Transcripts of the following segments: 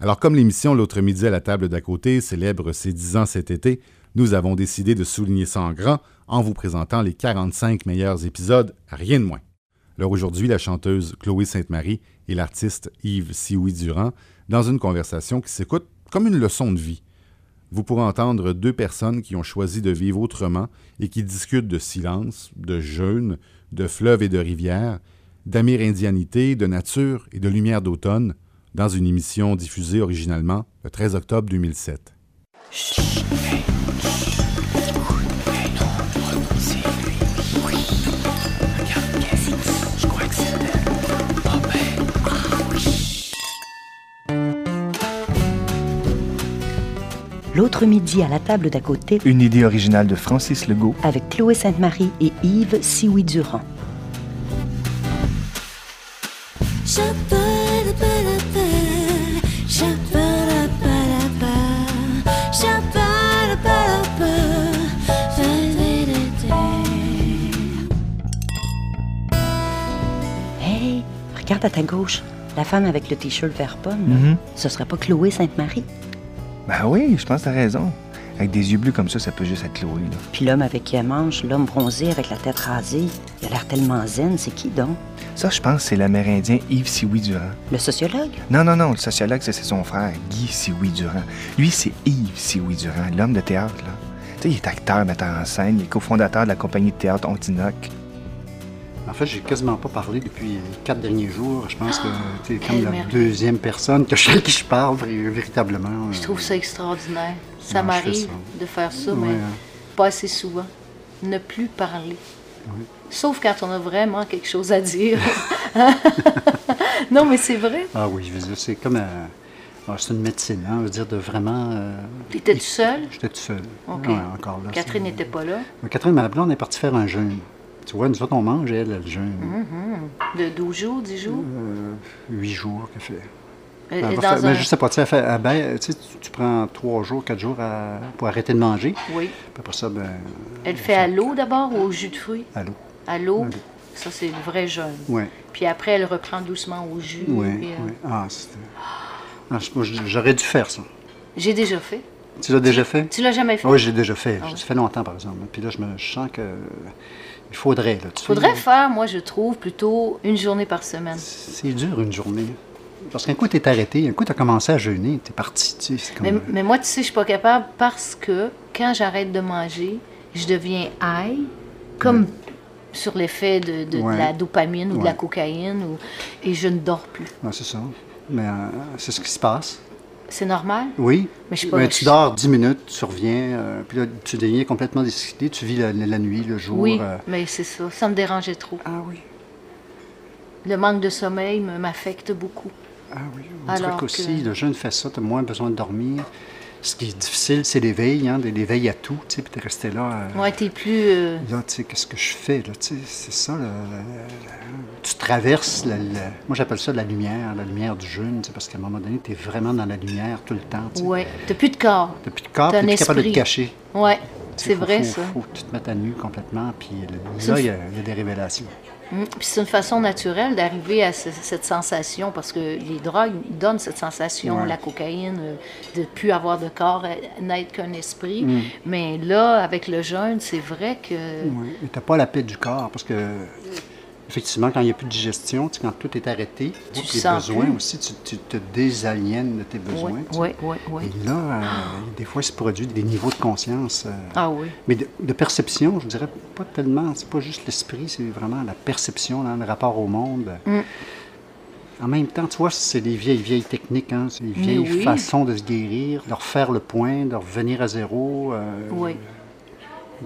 Alors, comme l'émission L'autre midi à la table d'à côté célèbre ses 10 ans cet été, nous avons décidé de souligner ça en grand en vous présentant les 45 meilleurs épisodes, rien de moins. Alors aujourd'hui, la chanteuse Chloé Sainte-Marie et l'artiste Yves Sioui-Durand dans une conversation qui s'écoute comme une leçon de vie. Vous pourrez entendre deux personnes qui ont choisi de vivre autrement et qui discutent de silence, de jeûne, de fleuves et de rivières, d'amérindianité, de nature et de lumière d'automne dans une émission diffusée originalement le 13 octobre 2007. L'autre midi à la table d'à côté Une idée originale de Francis Legault. avec Chloé Sainte-Marie et Yves Sioui-Durand. Regarde à ta gauche, la femme avec le t-shirt vert pomme. là. Mhm. Ce serait pas Chloé Sainte-Marie? Ben oui, je pense que t'as raison. Avec des yeux bleus comme ça, ça peut juste être Chloé, là. Puis l'homme avec qui elle mange, l'homme bronzé avec la tête rasée, il a l'air tellement zen, c'est qui donc? Ça, je pense que c'est l'Amérindien Yves Sioui-Durand. Le sociologue? Non, non, non, le sociologue, c'est son frère, Guy Sioui-Durand. Lui, c'est Yves Sioui-Durand, l'homme de théâtre, là. Tu sais, il est acteur, metteur en scène, il est cofondateur de la compagnie de théâtre Ontinoc. En fait, j'ai quasiment pas parlé depuis les quatre derniers jours. Je pense que tu es comme la merveille. deuxième personne que je, qui je parle véritablement. Je trouve ça extraordinaire. Ça m'arrive de faire ça, mais hein. pas assez souvent. Ne plus parler. Sauf quand on a vraiment quelque chose à dire. non, mais c'est vrai. Ah oui, je veux dire, c'est comme. euh, ah, c'est une médecine, hein, je veux dire, de vraiment. euh, T'étais-tu seul? J'étais tout seul. OK. Ouais, encore là. Catherine n'était pas là. Mais Catherine, ma blonde est partie faire un jeûne. Tu vois, nous autres, on mange, elle, elle jeûne. De 12 jours, 10 jours? Euh, Huit jours qu'elle fait. Est va dans faire- mais un... je sais pas, tu sais, fait- tu, sais, tu- tu prends trois jours, quatre jours à- pour arrêter de manger. Oui. Puis après ça, ben. Elle fait à l'eau d'abord ou au jus de fruits? À l'eau. À l'eau? Ça, c'est le vrai jeûne. Oui, Puis après, elle reprend doucement au jus. oui, puis, euh, oui. Ah, c'était. Ah, j'aurais dû faire ça. J'ai déjà fait. Tu l'as déjà fait? Tu l'as jamais fait? Oui, j'ai déjà fait. Ah Ça oui. fait longtemps, par exemple. Puis là, je me je sens que. Il faudrait. Là, sais, Faudrait faire, moi, je trouve, plutôt une journée par semaine. C'est dur, une journée. Parce qu'un coup, tu es arrêté, un coup, tu as commencé à jeûner, tu es parti. Tu sais, comme... Mais, mais moi, tu sais, je suis pas capable parce que quand j'arrête de manger, je deviens high, comme sur l'effet de, de- de Ouais. la dopamine ou de la cocaïne, ou- et je ne dors plus. Ouais, c'est ça. Mais euh, c'est ce qui se passe. C'est normal? Oui. Mais je suis pas- Mais tu dors 10 minutes, tu reviens, euh, puis là, tu deviens complètement décidé, tu vis la, la nuit, le jour. Oui, euh. mais c'est ça. Ça me dérangeait trop. Ah oui. Le manque de sommeil me- m'affecte beaucoup. Ah oui. On dirait Alors qu'aussi, que- le jeûne fait ça, tu as moins besoin de dormir. Ce qui est difficile, c'est l'éveil, hein, l'éveil à tout, tu sais, puis tu es resté là. euh, Moi, t'es plus... euh, Là, tu sais, qu'est-ce que je fais, là, tu sais, c'est ça, là, tu traverses, la, la- moi j'appelle ça la lumière, la lumière du jeûne, tu sais, parce qu'à un moment donné, tu es vraiment dans la lumière tout le temps, tu sais. ouais. T'as plus de corps. T'as plus de corps, t'es plus capable de te cacher. Ouais, c'est vrai, faut- ça. faut que tu te mettes à nu complètement, puis là, y, il y a des révélations. Mm. Puis c'est une façon naturelle d'arriver à ce- cette sensation, parce que les drogues donnent cette sensation, Ouais. la cocaïne, euh, de ne plus avoir de corps, euh, n'être qu'un esprit. Mm. Mais là, avec le jeûne, c'est vrai que... Oui, t'as pas la paix du corps, parce que, effectivement, quand il n'y a plus de digestion, tu sais, quand tout est arrêté, Tu tes besoins plus? aussi, tu, tu te désaliènes de tes besoins. Oui, tu oui, oui, oui. Et là, euh, des fois, il se produit des niveaux de conscience. euh, Ah oui. Mais de, de perception, je dirais pas tellement, c'est pas juste l'esprit, c'est vraiment la perception, le rapport au monde. Mm. En même temps, tu vois, c'est des vieilles, vieilles techniques, hein, c'est des vieilles oui. façons de se guérir, de refaire le point, de revenir à zéro, euh, Oui.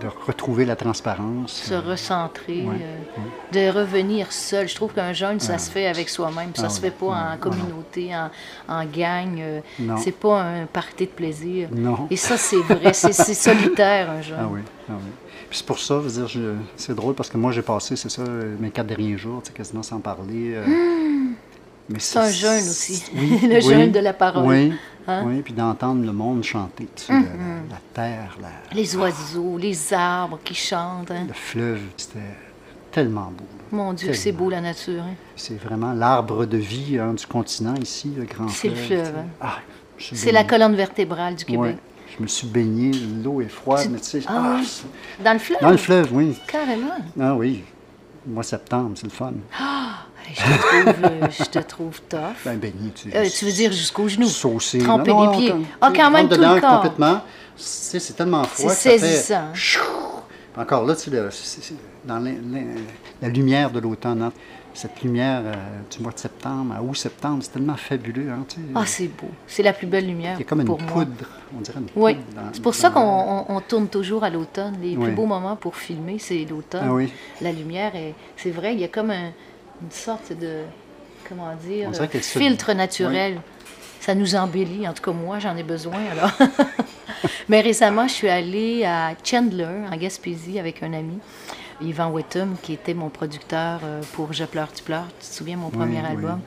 De retrouver la transparence. Se recentrer, Ouais, euh, de revenir seul. Je trouve qu'un jeûne, ça Ah. se fait avec soi-même. Ça Ah se fait pas Ah, en communauté, en, en gang. euh. C'est pas un party de plaisir. Non. Et ça, c'est vrai. C'est solitaire, un jeûne. Ah oui, ah oui. Puis c'est pour ça, je veux dire, je- c'est drôle parce que moi, j'ai passé, c'est ça, mes quatre derniers jours, tu sais, quasiment sans parler. euh, mais Hmm. C'est un jeûne aussi. Oui, Le oui, jeûne de la parole. Oui, Hein? oui, puis d'entendre le monde chanter, tu sais, la, la- la terre, la- Les oiseaux, les arbres qui chantent. hein? le fleuve, c'était tellement beau. là. Mon Dieu, c'est beau la nature. hein? C'est vraiment l'arbre de vie hein, du continent ici, le grand C'est le fleuve. fleuve, hein? Ah, C'est la colonne vertébrale du Québec. Ouais. Je me suis baigné, l'eau est froide, Tu- mais tu sais, Ah ah, oui? c'est- Dans le fleuve? dans le fleuve, oui. Carrément. Ah oui. Mois septembre, c'est le fun. Hey, Je te trouve, euh, je te trouve tough. Ben, baigné, tu Euh, tu veux dire jusqu'aux genoux? Saucé. Tremper Non, les pieds. Ah, sais, quand même tout le corps. complètement. C'est c'est- c'est tellement froid C'est que ça fait... saisissant. Encore là, tu sais, c'est- c'est- dans la, lumière de l'automne, hein, cette lumière euh, du mois de septembre, à août-septembre, c'est tellement fabuleux. Hein, tu sais. Ah, c'est beau. C'est la plus belle lumière Il y a comme une pour moi. poudre, on dirait une Oui, poudre. dans- c'est pour ça qu'on on- on tourne toujours à l'automne. Les Oui. plus beaux moments pour filmer, c'est l'automne. Ah oui. La lumière, est- c'est vrai, il y a comme un- une sorte de, comment dire, se- filtre naturel. Ça nous embellit, en tout cas moi, j'en ai besoin alors. Mais récemment, je suis allée à Chandler, en Gaspésie, avec un ami, Yvan Wettum, qui était mon producteur euh, pour Je pleure, tu pleures, tu te souviens, mon premier oui, album?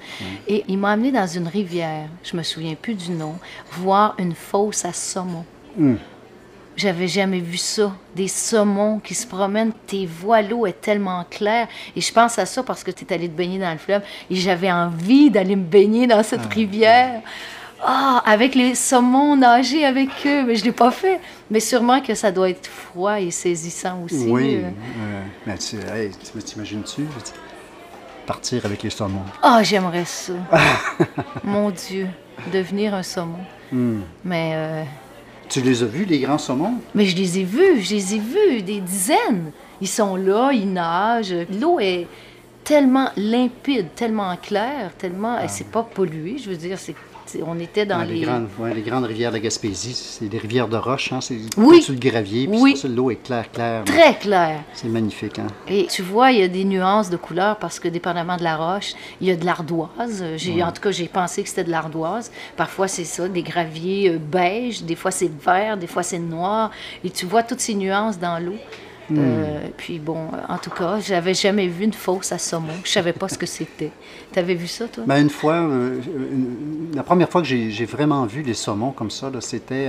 Et il m'a amené dans une rivière, je me souviens plus du nom, voir une fosse à saumon. Hum. J'avais jamais vu ça. Des saumons qui se promènent. Tes vois, l'eau est tellement claire. Et je pense à ça parce que tu es allé te baigner dans le fleuve. Et j'avais envie d'aller me baigner dans cette rivière. Ah, avec les saumons, nager avec eux. Mais je ne l'ai pas fait. Mais sûrement que ça doit être froid et saisissant aussi. Oui. euh. mais tu hey, tu- t'imagines-tu partir avec les saumons? Ah, j'aimerais ça. Mon Dieu, devenir un saumon. Hum. Mais, euh, Tu les as vus, les grands saumons? mais je les ai vus, je les ai vus, des dizaines. Ils sont là, ils nagent. L'eau est tellement limpide, tellement claire, tellement. et C'est pas pollué, je veux dire, c'est- on était dans les. les, grandes, ouais, les grandes rivières de la Gaspésie, c'est des rivières de roche, hein, c'est Oui. le gravier, puis Oui. l'eau est claire, claire. Très clair. C'est magnifique, hein? Et tu vois, il y a des nuances de couleurs parce que dépendamment de la roche, il y a de l'ardoise. J'ai, En tout cas, j'ai pensé que c'était de l'ardoise. Parfois, c'est ça, des graviers euh, beige, des fois c'est vert, des fois c'est noir. Et tu vois toutes ces nuances dans l'eau. Euh, puis bon, en tout cas, j'avais jamais vu une fosse à saumon. Je savais pas ce que c'était. T'avais vu ça, toi? Ben, une fois, euh, une- la première fois que j'ai vraiment vu les saumons comme ça, c'était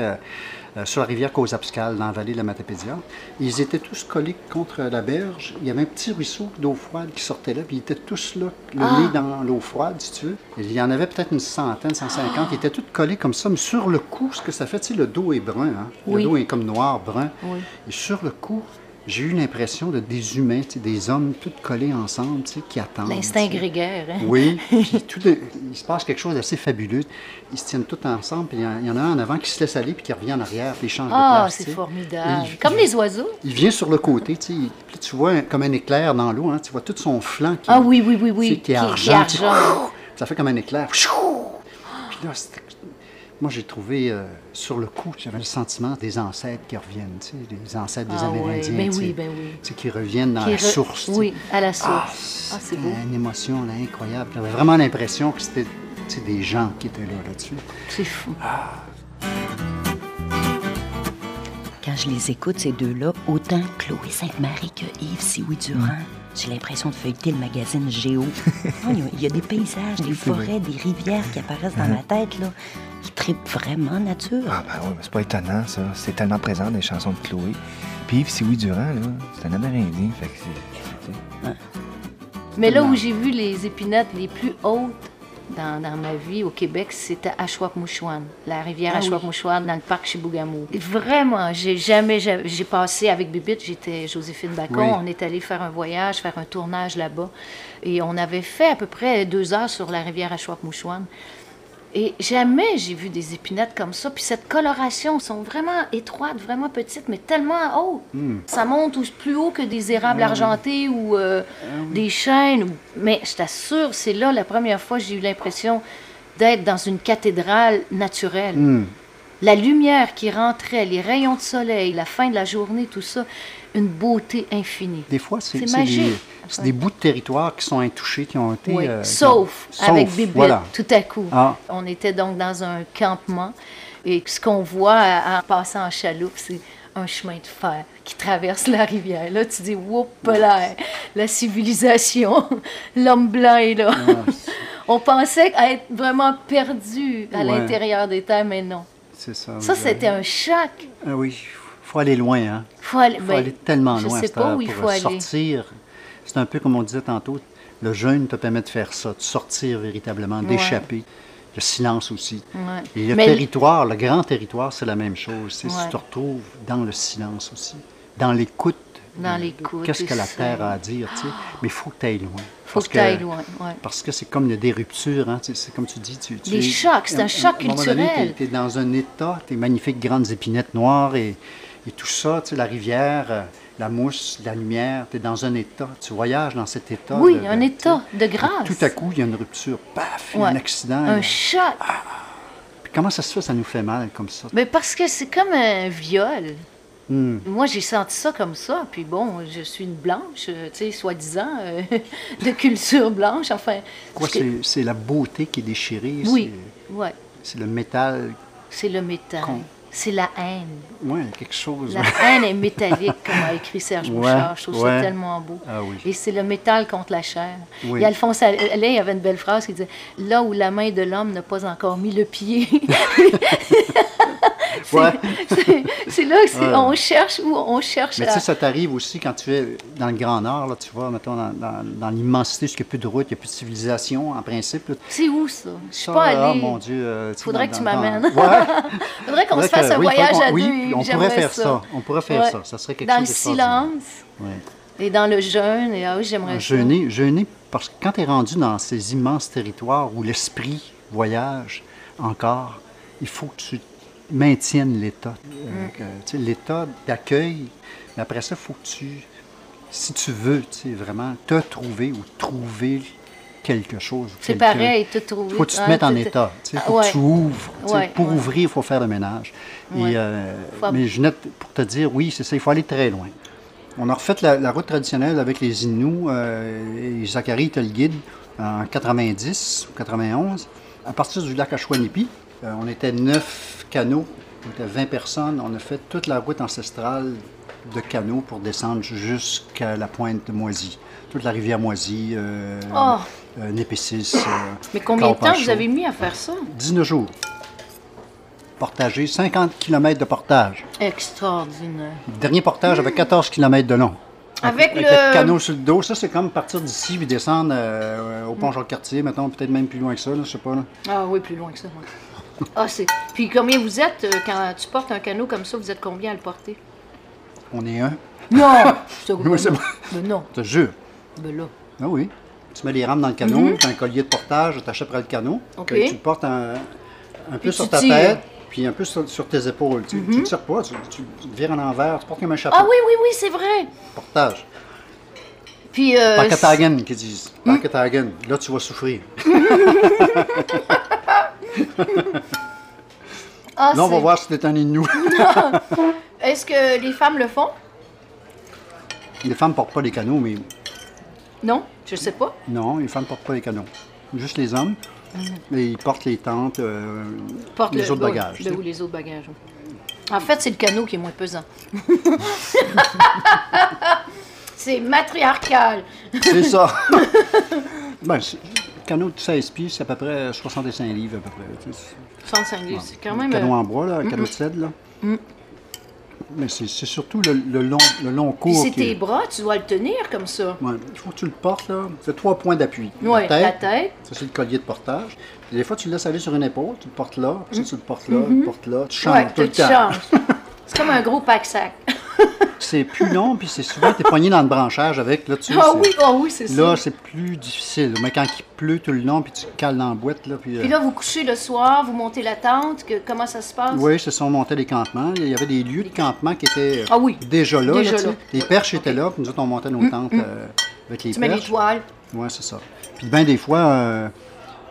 euh, sur la rivière Causapscal, dans la vallée de la Matapédia. Ils étaient tous collés contre la berge. Il y avait un petit ruisseau d'eau froide qui sortait là, puis ils étaient tous là, le Ah! nez dans l'eau froide, si tu veux. Il y en avait peut-être une centaine, 150. Ils étaient tous collés comme ça, mais sur le cou, ce que ça fait, tu sais, le dos est brun. Hein? Oui. Le dos est comme noir, brun. Oui. Et sur le cou, j'ai eu l'impression de des humains, des hommes tous collés ensemble, qui attendent. L'instinct grégaire. hein? Oui, puis tout de- il se passe quelque chose d'assez fabuleux. Ils se tiennent tous ensemble, puis il y en- a un en avant qui se laisse aller, puis qui revient en arrière, puis il change de Ah, place. c'est tu sais. formidable. Il- Comme les oiseaux. Il vient sur le côté, tu puis tu vois comme un éclair dans l'eau, hein, tu vois tout son flanc qui, Ah oui, oui, oui, oui. qui est Qui- est argent. Ça fait comme un éclair. Puis là, c'était- moi, j'ai trouvé euh, sur le coup, j'avais le sentiment des ancêtres qui reviennent, tu sais, des ancêtres des Ah oui, Amérindiens. ben tu oui, sais, ben oui. tu sais, qui reviennent dans Qui la re- source. tu sais. Oui, à la Ah, source. Ah, c'est beau. Une émotion là, incroyable. J'avais vraiment l'impression que c'était tu sais, des gens qui étaient là là-dessus. C'est fou. Quand je les écoute, ces deux-là, autant Chloé Sainte-Marie que Yves Sioui Durand, j'ai l'impression de feuilleter le magazine Géo. Non, il y a- il y a des paysages, des forêts, des rivières qui apparaissent dans ma tête, là. Ils trippent vraiment nature. Ah ben oui, mais c'est pas étonnant, ça. C'est tellement présent dans les chansons de Chloé. Puis Yves Sioui Durand, là, c'est un Amérindien, fait que c'est... c'est- Mais là où j'ai vu les épinettes les plus hautes dans, dans ma vie au Québec, c'était à Chouap-Mouchouane, la rivière Ah à Chouap-Mouchouane, dans le parc Chibougamau. Et Vraiment, j'ai jamais, j'ai j'ai passé avec Bibite, j'étais Joséphine Bacon, Oui. on est allé faire un voyage, faire un tournage là-bas. Et on avait fait à peu près deux heures sur la rivière à Chouap-Mouchouane. Et jamais j'ai vu des épinettes comme ça. Puis cette coloration sont vraiment étroites, vraiment petites, mais tellement hautes. Ça monte plus haut que des érables argentés ou euh, des chênes. ou- Mais je t'assure, c'est là la première fois que j'ai eu l'impression d'être dans une cathédrale naturelle. Hmm. La lumière qui rentrait, les rayons de soleil, la fin de la journée, tout ça, une beauté infinie. Des fois, c'est des, des bouts de territoire qui sont intouchés, qui ont été. Oui, euh, sauf ont- avec sauf, Voilà. tout à coup. Ah. On était donc dans un campement et ce qu'on voit en passant en chaloupe, c'est un chemin de fer qui traverse la rivière. Là, tu dis, whoop là, la civilisation, l'homme blanc est là. On pensait être vraiment perdu à Ouais. l'intérieur des terres, mais non. C'est ça. Ça, c'était un choc. Ah oui, faut aller loin, hein. Faut aller, faut ben, aller tellement je loin sais pas où il pour faut aller. sortir C'est un peu comme on disait tantôt, le jeûne te permet de faire ça, de sortir véritablement, d'échapper. Le silence aussi. Ouais. Et le Mais- territoire, le grand territoire, c'est la même chose. C'est Ouais. tu te retrouves dans le silence aussi, dans l'écoute. Dans l'écoute, Qu'est-ce que la terre a à dire, tu sais. Mais il faut que tu ailles loin. Faut Parce que tu ailles loin. Ouais. Parce que c'est comme des ruptures, hein, c'est comme tu dis. Tu, tu Les es- chocs, c'est un à- choc culturel. Tu es, dans un état, tes magnifiques grandes épinettes noires et, et tout ça, tu sais, la rivière, euh, la mousse, la lumière, tu es dans un état, tu voyages dans cet état. Oui, de- un de- état de et grâce. Tout à coup, il y a une rupture, paf, Ouais. un accident. Un choc. Puis comment ça se fait, ça nous fait mal comme ça? Mais parce que c'est comme un viol. Hmm. Moi, j'ai senti ça comme ça. Puis bon, je suis une blanche, euh, tu sais, soi-disant, euh, de culture blanche. Enfin. Quoi, que- c'est, c'est la beauté qui est déchirée. Oui, ouais. C'est, c'est le métal. C'est le métal. Con. C'est la haine. Ouais, quelque chose. La haine est métallique, comme a écrit Serge Ouais, Bouchard. Je trouve ouais. ça tellement beau. Ah oui. Et c'est le métal contre la chair. Oui. Et Alphonse Allais il avait une belle phrase qui disait Là où la main de l'homme n'a pas encore mis le pied. C'est- Ouais. c'est- C'est là c'est- Ouais. on cherche où on cherche Mais à- tu sais, ça t'arrive aussi quand tu es dans le Grand Nord, là, tu vois, mettons, dans, dans- dans l'immensité, a plus de route, il n'y a plus de civilisation, en principe. C'est où ça? Je suis pas Ah, allée. mon Dieu. euh, Faudrait dans- que tu dans- dans- m'amènes. Ouais. Faudrait qu'on se fasse un oui, voyage à qu'on- oui, deux. on pourrait faire ça. On pourrait faire Ouais. ça. Ça serait quelque Dans chose le d'extraordinaire. silence et dans le jeûne. Et ah oui, j'aimerais. Jeûner, jeûner, parce que quand tu es rendu dans ces immenses territoires où l'esprit voyage encore, il faut que tu maintiennes l'état. Euh, Mm. sais, l'état d'accueil. Mais après ça, il faut que tu, si tu veux, vraiment te trouver ou trouver quelque chose. C'est pareil, tout trouver. Il faut que tu te mettes en état. Il Ah, faut que tu ouvres. pour ouvrir, il faut faire le ménage. Et, euh, Mais Ginette, pour te dire, oui, c'est ça, il faut aller très loin. On a refait la, la route traditionnelle avec les Inuits euh, et Zachary était le guide en 90 ou 91. À partir du lac Ashwanipi, euh, on était neuf canaux, on était 20 personnes. On a fait toute la route ancestrale de canaux pour descendre jusqu'à la pointe de Moisy. Toute la rivière Moisy, euh, Oh! euh, Népécis. euh, Mais combien de temps vous avez mis à faire ça? 19 jours. Portagé, 50 km de portage. Extraordinaire. Le dernier portage avait 14 km de long. Avec Avec le- canot sur le dos. Ça, c'est comme partir d'ici puis descendre euh, au pont Jacques-Cartier, mettons, peut-être même plus loin que ça, là, je sais pas. là. Ah oui, plus loin que ça. ouais. Ah, c'est. Puis combien vous êtes euh, quand tu portes un canot comme ça? Vous êtes combien à le porter? On est un. Non! Je te Oui, c'est non. bon. Mais non. Je te jure. Ben là. Ah oui. Tu mets les rames dans le canot, tu as un collier de portage, tu achèteras le canot. Mhm. OK. Tu le portes un, un peu Puis sur tu ta tires. tête, puis un peu sur, sur tes épaules. Tu ne tires pas, tu, tu te vires en envers, tu portes comme un chapeau. Ah oui, oui, oui, c'est vrai. Portage. Puis. Euh, Packetagen, qu'ils disent. Packetagen. Là, tu vas souffrir. ah, Là, on va c'est- voir si t'es un Inou. Est-ce que les femmes le font? les femmes portent pas les canaux, mais Non, je sais pas. non, les femmes portent pas les canaux. Juste les hommes. Et ils portent les tentes, euh, Porte les le- autres bagages. oui, tu sais. oui, les autres bagages. oui. En fait, c'est le canot qui est moins pesant. c'est matriarcal. C'est ça. ben, c'est- canot de 16 pieds, c'est à peu près 65 livres, à peu près. tu sais. 65 livres, c'est quand même. canot euh, en bois, là, un canot de cèdre, là. Mais c'est surtout le, le long, le long cours c'est tes est- bras, tu dois le tenir comme ça. Ouais, il faut que tu le portes, là. C'est trois points d'appui. Oui, la tête. Ça, c'est le collier de portage. Puis des fois, tu le laisses aller sur une épaule, tu le portes là, puis ça, tu le portes là, tu le portes là, tu changes. Ouais, tout le tu temps. changes. C'est comme un gros pack-sac. C'est plus long, puis c'est souvent, tu es poigné dans le branchage avec, là, tu Ah c'est- oui, ah oui, c'est ça. Là, c'est plus difficile. Mais quand il pleut tout le long, puis tu cales dans la boîte, là, puis... euh, Puis là, vous couchez le soir, vous montez la tente, que, comment ça se passe? Oui, ce sont montés des campements. Il y avait des lieux de campement qui étaient euh, Ah oui. déjà là. Déjà là, tu. Les perches étaient là, puis nous autres, on montait nos tentes euh, avec les Tu mets les perches. toiles. Oui, c'est ça. Puis bien des fois, euh,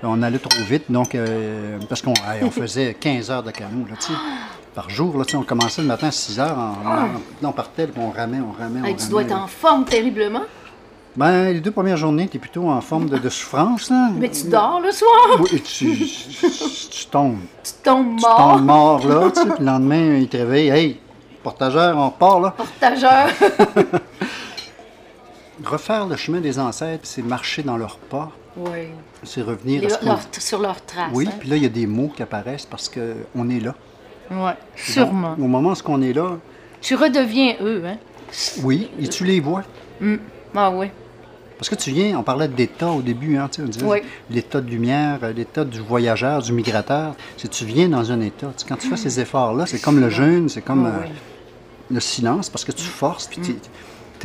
on allait trop vite, donc euh, parce qu'on on faisait 15 heures de canot, là, tu sais, par jour. Là, tu on commençait le matin à 6 heures, on, on- là, on partait, on ramait, on ramait, on tu ramait. dois être en forme terriblement. Ben, les deux premières journées, tu es plutôt en forme de, de souffrance. Là. Mais tu dors le soir. Oui, tu, tu tombes. Tu tombes Tu mort. tombes mort, là, tu sais, puis le lendemain, il te réveille. Hey, portageur, on repart, là. Portageur. Refaire le chemin des ancêtres, c'est marcher dans leurs pas, oui. c'est revenir Les- à ce leur- sur leurs traces. Oui, hein. puis là, il y a des mots qui apparaissent parce qu'on est là. Ouais, sûrement. Donc, au moment où on est là, Tu redeviens eux, hein? oui, et tu les vois. Mm. Ah oui. Parce que tu viens, on parlait d'état au début, hein, tu sais, on disait Oui. l'état de lumière, euh, l'état du voyageur, du migrateur. C'est tu viens dans un état. Tu quand tu fais ces efforts-là, c'est comme le jeûne, c'est comme Oui, euh, oui. le silence, parce que tu forces, puis tu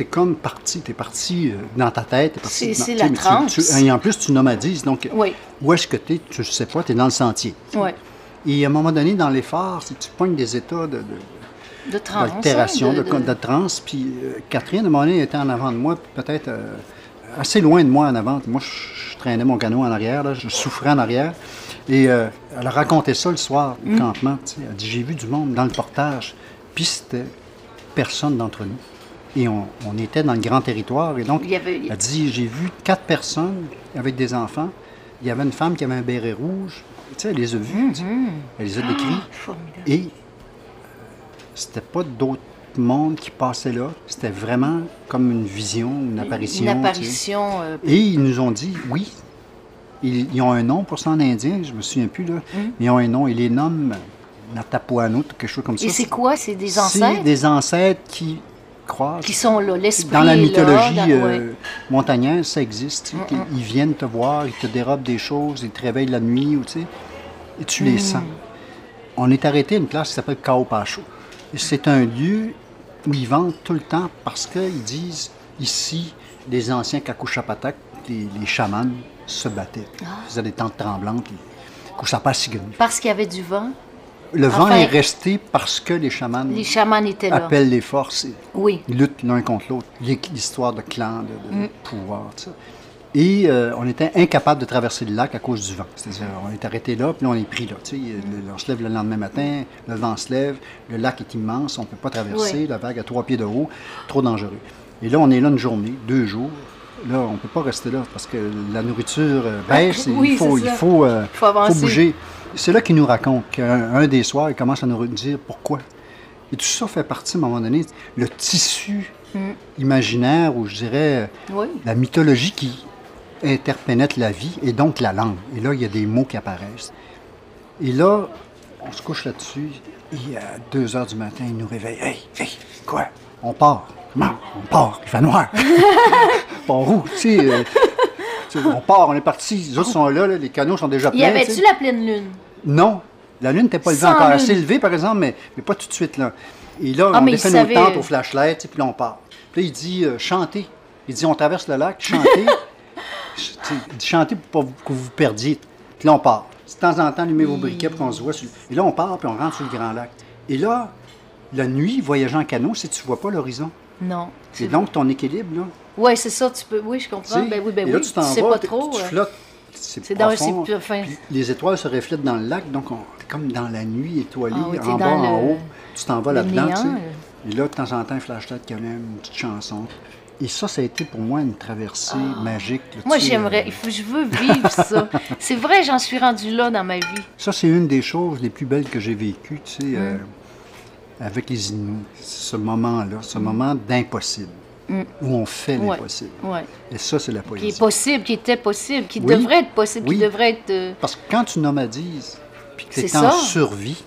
es comme parti, tu es parti euh, dans ta tête. C'est- la tu- transe. tu- et en plus, tu nomadises, donc Oui. où est-ce que tu es, tu ne sais pas, tu es dans le sentier. Oui. Et à un moment donné, dans l'effort, si tu pognes des états de, de- De transe. d'altération, hein, de, de, de transe. Puis euh, Catherine, à un moment donné, était en avant de moi, peut-être euh, assez loin de moi en avant. Moi, je, je traînais mon canot en arrière, là, je souffrais en arrière. Et euh, elle a raconté ça le soir Mm. au campement. tu sais. Elle dit J'ai vu du monde dans le portage, puis c'était personne d'entre nous. Et on, on était dans le grand territoire. Et donc, Il y avait- elle dit J'ai vu quatre personnes avec des enfants. Il y avait une femme qui avait un béret rouge. Tu sais, elle les a vus. sais. Elle les a décrits. Mm-hmm. Formidable. Et euh, c'était pas d'autres mondes qui passaient là. C'était vraiment comme une vision, une apparition. Une apparition. euh, Et ils nous ont dit, oui, ils, ils ont un nom pour ça en indien, je me souviens plus, là. Hum. Ils ont un nom, ils les nomment Natapuano, quelque chose comme ça. et c'est quoi? C'est des C'est ancêtres? des ancêtres qui croisent. qui sont là. L'esprit Dans la là, mythologie dans- euh, ça existe. Mm, mm. Ils viennent te voir, ils te dérobent des choses, ils te réveillent la nuit, ou, tu sais, et tu Mm. les sens. On est arrêté à une place qui s'appelle Kao Pacho. Et C'est un lieu où ils vendent tout le temps parce qu'ils disent ici, les anciens Kakushapatak, les, les chamans, se battaient. Ah. Ils faisaient des tentes tremblantes. Parce qu'il y avait du vent? Le vent Enfin, est resté parce que les chamans Les chamans étaient là. appellent les forces. et- Oui. ils luttent l'un contre l'autre. L'histoire de clans, de, Mm. de pouvoir, tout ça. Et euh, on était incapable de traverser le lac à cause du vent. C'est-à-dire, on est arrêté là, puis là, on est pris là. Tu sais, le- on se lève le lendemain matin, le vent se lève, le lac est immense, on ne peut pas traverser, Oui. la vague à trois pieds de haut, trop dangereux. Et là, on est là une journée, deux jours. Là, on ne peut pas rester là parce que la nourriture euh, baisse et Oui, il faut, c'est il faut, euh, bouger. C'est là qu'il nous raconte qu'un un des soirs, il commence à nous dire pourquoi. Et tout ça fait partie, à un moment donné, le tissu imaginaire, ou je dirais Oui. la mythologie qui interpénètre la vie et donc la langue. Et là, il y a des mots qui apparaissent. Et là, on se couche là-dessus, et à 2 heures du matin, il nous réveille. Hey, hey, quoi? On part. Comment? On part. Il fait noir. Tu sais, euh, tu sais, on part, on est parti. Les autres sont là, là, les canaux sont déjà Y pleins. tu avait-tu la pleine lune? Non. La lune n'était pas levée encore. lune. assez levée, par exemple, mais, mais pas tout de suite. Là. Et là, Ah, on défait nos savait- tentes au flashlight, tu sais, puis là, on part. Puis là, il dit euh, chantez. Il dit on traverse le lac, chantez. Ch- tu sais, il dit chantez pour pas que vous vous perdiez. Puis là, on part. De temps en temps, allumez vos briquets pour qu'on se voit. Sur... Et là, on part, puis on rentre sur le grand lac. Et là, la nuit, voyageant en canot, c'est que tu vois pas l'horizon. Non. C'est donc ton équilibre, là. Oui, c'est ça, tu peux. Oui, je comprends. Ben oui, ben et là, oui. tu t'en sais vas, pas trop. tu euh, flottes. C'est profond. plus les étoiles se reflètent dans le lac, donc on est comme dans la nuit étoilée, Ah oui, en bas, en haut. Tu t'en vas là-dedans, tu sais. Et là, de temps en temps, un flashlight qui allume, une petite chanson. Et ça, ça a été pour moi une traversée magique. là, Ah. Moi, tu sais, j'aimerais. euh, Je veux vivre ça. C'est vrai, j'en suis rendue là dans ma vie. Ça, c'est une des choses les plus belles que j'ai vécues, tu sais, Mm. euh, avec les Inuits. Ce moment-là, ce moment d'impossible, où on fait Mm. Ouais. l'impossible. Ouais. Et ça, c'est la Qui poésie. est possible, qui était possible, qui Oui. devrait être possible, Oui. qui devrait être. euh, Parce que quand tu nomadises, puis que tu C'est es en ça. survie,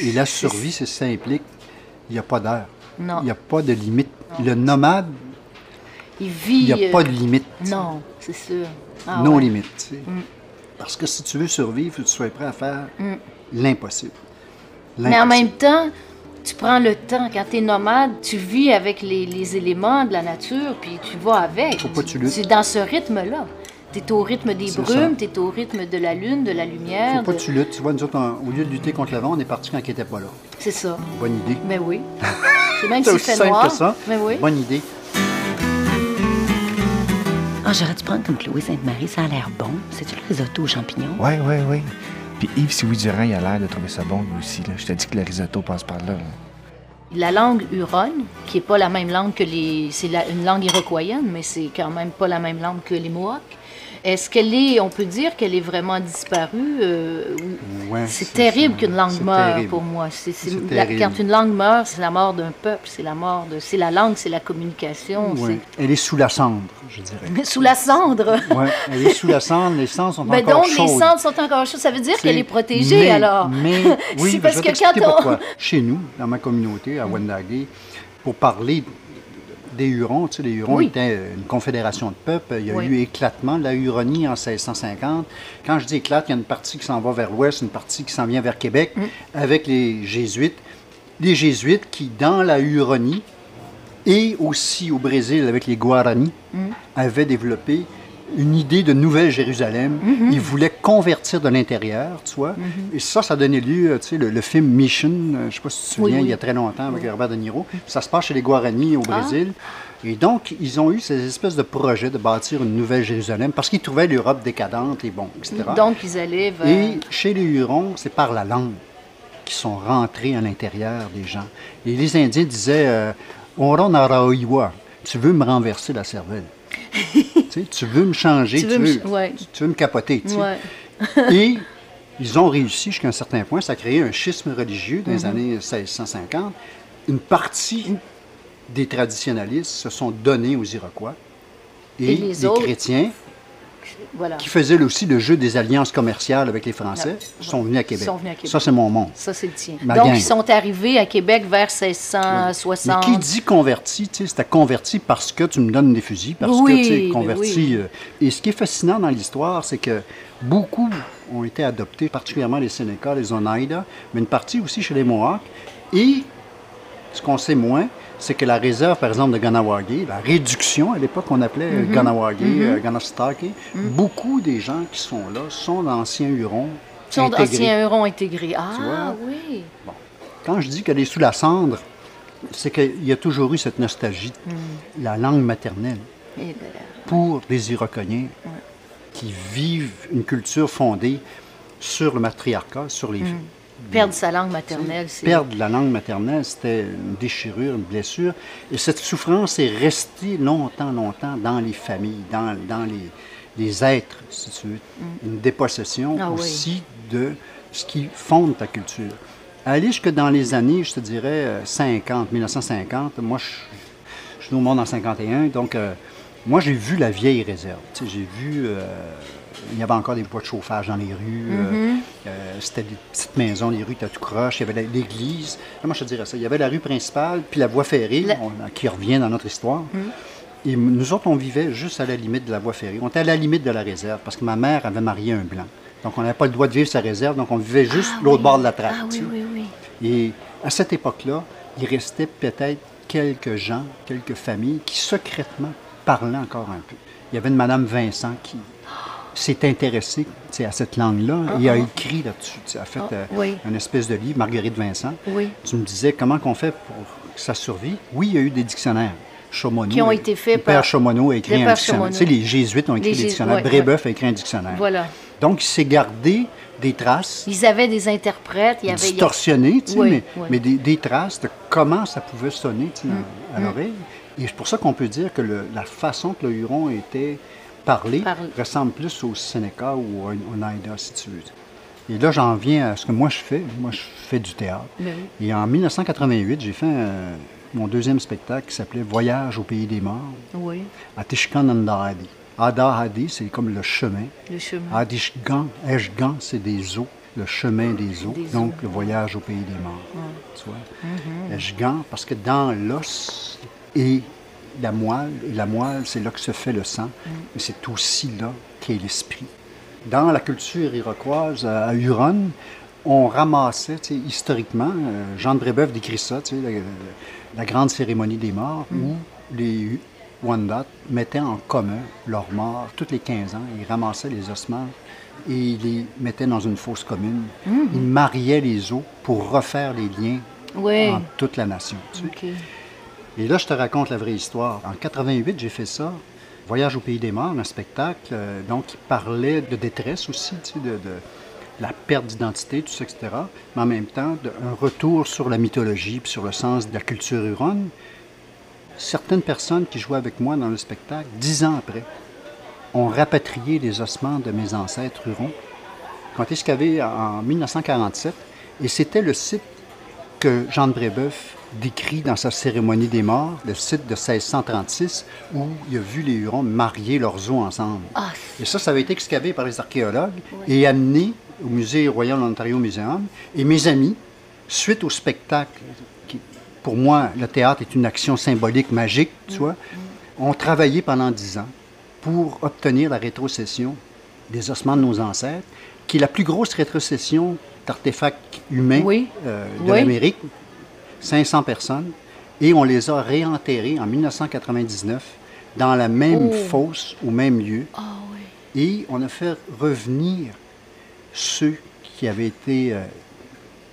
et la survie, c'est ça implique, il n'y a pas d'heure. Non. Il n'y a pas de limite. Le nomade, Il vit. il n'y a euh, pas de limite. Non, c'est sûr. Ah non ouais. Mm. limite. sais. Parce que si tu veux survivre, il faut que tu sois prêt à faire l'impossible. Mais en même temps, tu prends le temps. Quand tu es nomade, tu vis avec les, les éléments de la nature, puis tu vas avec. Faut pas que tu luttes. C'est dans ce rythme-là. Tu es au rythme des brumes, tu es au rythme de la lune, de la lumière. Faut pas de- que tu luttes. Tu vois, nous autres, on- au lieu de lutter contre le vent, on est parti quand il n'était pas là. C'est ça. Bonne idée. Mais oui. C'est même aussi fait simple noir. que ça. Mais oui. Bonne idée. Ah, j'aurais dû prendre comme Chloé Sainte-Marie, ça a l'air bon. C'est-tu le risotto aux champignons? Oui, oui, oui. Puis Yves Sioui Durand, il a l'air de trouver ça bon, lui aussi. Je t'ai dit que le risotto passe par là. là. La langue huronne, qui n'est pas la même langue que les. C'est la- une langue iroquoienne, mais c'est quand même pas la même langue que les Mohawks. Est-ce qu'elle est. On peut dire qu'elle est vraiment disparue? euh, Ouais, c'est terrible qu'une langue meure pour moi. C'est, quand une langue meurt, c'est la mort d'un peuple, c'est la mort de. C'est la langue, c'est la communication. Ouais. Elle est sous la cendre, je dirais. Sous la cendre? Ouais, elle est sous la cendre, les cendres sont Ben encore donc, chaudes. les cendres sont encore chaudes. Ça veut dire qu'elle est protégée, mais- alors. Mais oui, parce je vais que quand on- pourquoi. Chez nous, dans ma communauté, à Wendake, pour parler des Hurons. Tu sais, les Hurons Oui. étaient une confédération de peuples. Il y a Oui. eu éclatement de la Huronie en 1650. Quand je dis éclate, il y a une partie qui s'en va vers l'ouest, une partie qui s'en vient vers Québec Mm. avec les Jésuites. Les Jésuites qui, dans la Huronie et aussi au Brésil avec les Guarani, Mm. avaient développé une idée de Nouvelle-Jérusalem. Mm-hmm. Ils voulaient convertir de l'intérieur, tu vois. Et ça, ça donné lieu, euh, tu sais, le, le film Mission, euh, je ne sais pas si tu te souviens, oui. il y a très longtemps avec Robert De Niro. Ça se passe chez les Guarani au Ah. Brésil. Et donc, ils ont eu ces espèces de projets de bâtir une Nouvelle-Jérusalem parce qu'ils trouvaient l'Europe décadente et bon, etc. Donc, ils allaient vers... Et chez les Hurons, c'est par la langue qu'ils sont rentrés à l'intérieur des gens. Et les Indiens disaient euh, tu veux me renverser la cervelle? Tu, sais, tu veux me changer, Tu tu veux me ouais. tu veux me capoter. tu sais. Ouais. Et ils ont réussi jusqu'à un certain point. Ça a créé un schisme religieux dans les Mm-hmm. années 1650. Une partie des traditionalistes se sont donnés aux Iroquois. Et, Et les les autres- chrétiens, Voilà. qui faisaient aussi le jeu des alliances commerciales avec les Français, Ah, sont venus à Québec. sont venus à Québec. Ça, c'est mon monde. Ça, c'est le tien. Ma Donc, gang. ils sont arrivés à Québec vers Mais 1660. qui dit converti, tu sais, c'était converti parce que tu me donnes des fusils, parce Oui, que tu sais, mais converti. oui. euh, et ce qui est fascinant dans l'histoire, c'est que beaucoup ont été adoptés, particulièrement les Sénéca, les Oneida, mais une partie aussi chez les Mohawks. Et ce qu'on sait moins, c'est que la réserve, par exemple, de Ganawagé, la réduction, à l'époque, on appelait Mhm. euh, Ganawagé, euh, Ganastake, beaucoup des gens qui sont là sont d'anciens Hurons. Sont intégrés. anciens euros intégrés. Ah, oui. Quand je dis qu'elle est sous la cendre, c'est qu'il y a toujours eu cette nostalgie, Hmm. la langue maternelle, Et ben, pour les Iroquoiens qui vivent une culture fondée sur le matriarcat, sur les filles. Perdre sa langue maternelle, c'est... Perdre la langue maternelle, c'était une déchirure, une blessure. Et cette souffrance est restée longtemps, longtemps dans les familles, dans, dans les, les êtres, si tu veux. Une dépossession Ah oui. aussi de ce qui fonde ta culture. Aller jusque dans les années, je te dirais, euh, 50, 1950, moi, je, je suis né au monde en 51, donc euh, moi, j'ai vu la vieille réserve. J'ai vu... euh, il y avait encore des bois de chauffage dans les rues. euh, euh, C'était des petites maisons, les rues étaient tout croches. Il y avait l'église. Comment je te dirais ça? Il y avait la rue principale, puis la voie ferrée, La- on- qui revient dans notre histoire. Et m- nous autres, on vivait juste à la limite de la voie ferrée. On était à la limite de la réserve, parce que ma mère avait marié un blanc. Donc, on n'avait pas le droit de vivre sa réserve, donc on vivait juste Ah l'autre oui. bord de la trappe. Ah oui, oui, oui. Et à cette époque-là, il restait peut-être quelques gens, quelques familles qui secrètement parlaient encore un peu. Il y avait une Madame Vincent qui s'est sais, à cette langue-là et a écrit là-dessus. sais, a fait Ah, euh, oui. une espèce de livre, Marguerite Vincent. Oui. Tu me disais comment qu'on fait pour que ça survive. Oui, il y a eu des dictionnaires. Chaumonneau, Qui ont été faits le père par- Chaumonneau a écrit un dictionnaire. Chaumonneau. Tu sais, les jésuites ont écrit Les des dictionnaires. Brébeuf a écrit un dictionnaire. Voilà. Donc, il s'est gardé des traces Ils avaient des interprètes, il y avait... distorsionné, tu sais, Oui, mais, des, des traces de comment ça pouvait sonner tu sais, Mm, à l'oreille. Et c'est pour ça qu'on peut dire que le- la façon que le Huron était parlé Parle. ressemble plus au Sénéca ou au Oneida, si tu veux. Et là, j'en viens à ce que moi je fais. Moi, je fais du théâtre. Ben Et en 1988, j'ai fait euh, mon deuxième spectacle qui s'appelait Voyage au pays des morts Oui, à Tishkanandahadi. Adahadi, c'est comme le chemin. le chemin. Adishgan, Eshgan, c'est des eaux, le chemin des eaux, Des donc eaux. le voyage au pays des morts. Tu vois? Eshgan, parce que dans l'os et la moelle, et la moelle, c'est là que se fait le sang, mais c'est aussi là qu'est l'esprit. Dans la culture iroquoise, à Huron, on ramassait, historiquement, euh, Jean de Brébeuf décrit ça, la, la grande cérémonie des morts, où les Wendat mettaient en commun leurs morts tous les 15 ans. Ils ramassaient les ossements et ils les mettaient dans une fosse commune. Ils mariaient les os pour refaire les liens Oui. entre toute la nation. tu sais. OK. Et là, je te raconte la vraie histoire. En 88, j'ai fait ça. Voyage au pays des morts, un spectacle, euh, donc qui parlait de détresse aussi, de, la perte d'identité, tout ça, etc. Mais en même temps, un retour sur la mythologie, sur le sens de la culture huronne. Certaines personnes qui jouaient avec moi dans le spectacle, dix ans après, ont rapatrié les ossements de mes ancêtres hurons, qui ont été excavés en 1947. Et c'était le site que Jean de Brébeuf décrit dans sa cérémonie des morts, le site de 1636, où il a vu les Hurons marier leurs os ensemble. Ah, Et ça, ça avait été excavé par les archéologues et amené au Musée Royal Ontario Museum. Et mes amis, suite au spectacle qui- pour moi, le théâtre est une action symbolique, magique, tu vois, ont travaillé pendant dix ans pour obtenir la rétrocession des ossements de nos ancêtres, qui est la plus grosse rétrocession d'artefacts humains Oui. euh, de Oui. l'Amérique, 500 personnes, et on les a réenterrés en 1999 dans la même Oh. fosse, au même lieu, Ah oui. et on a fait revenir ceux qui avaient été euh,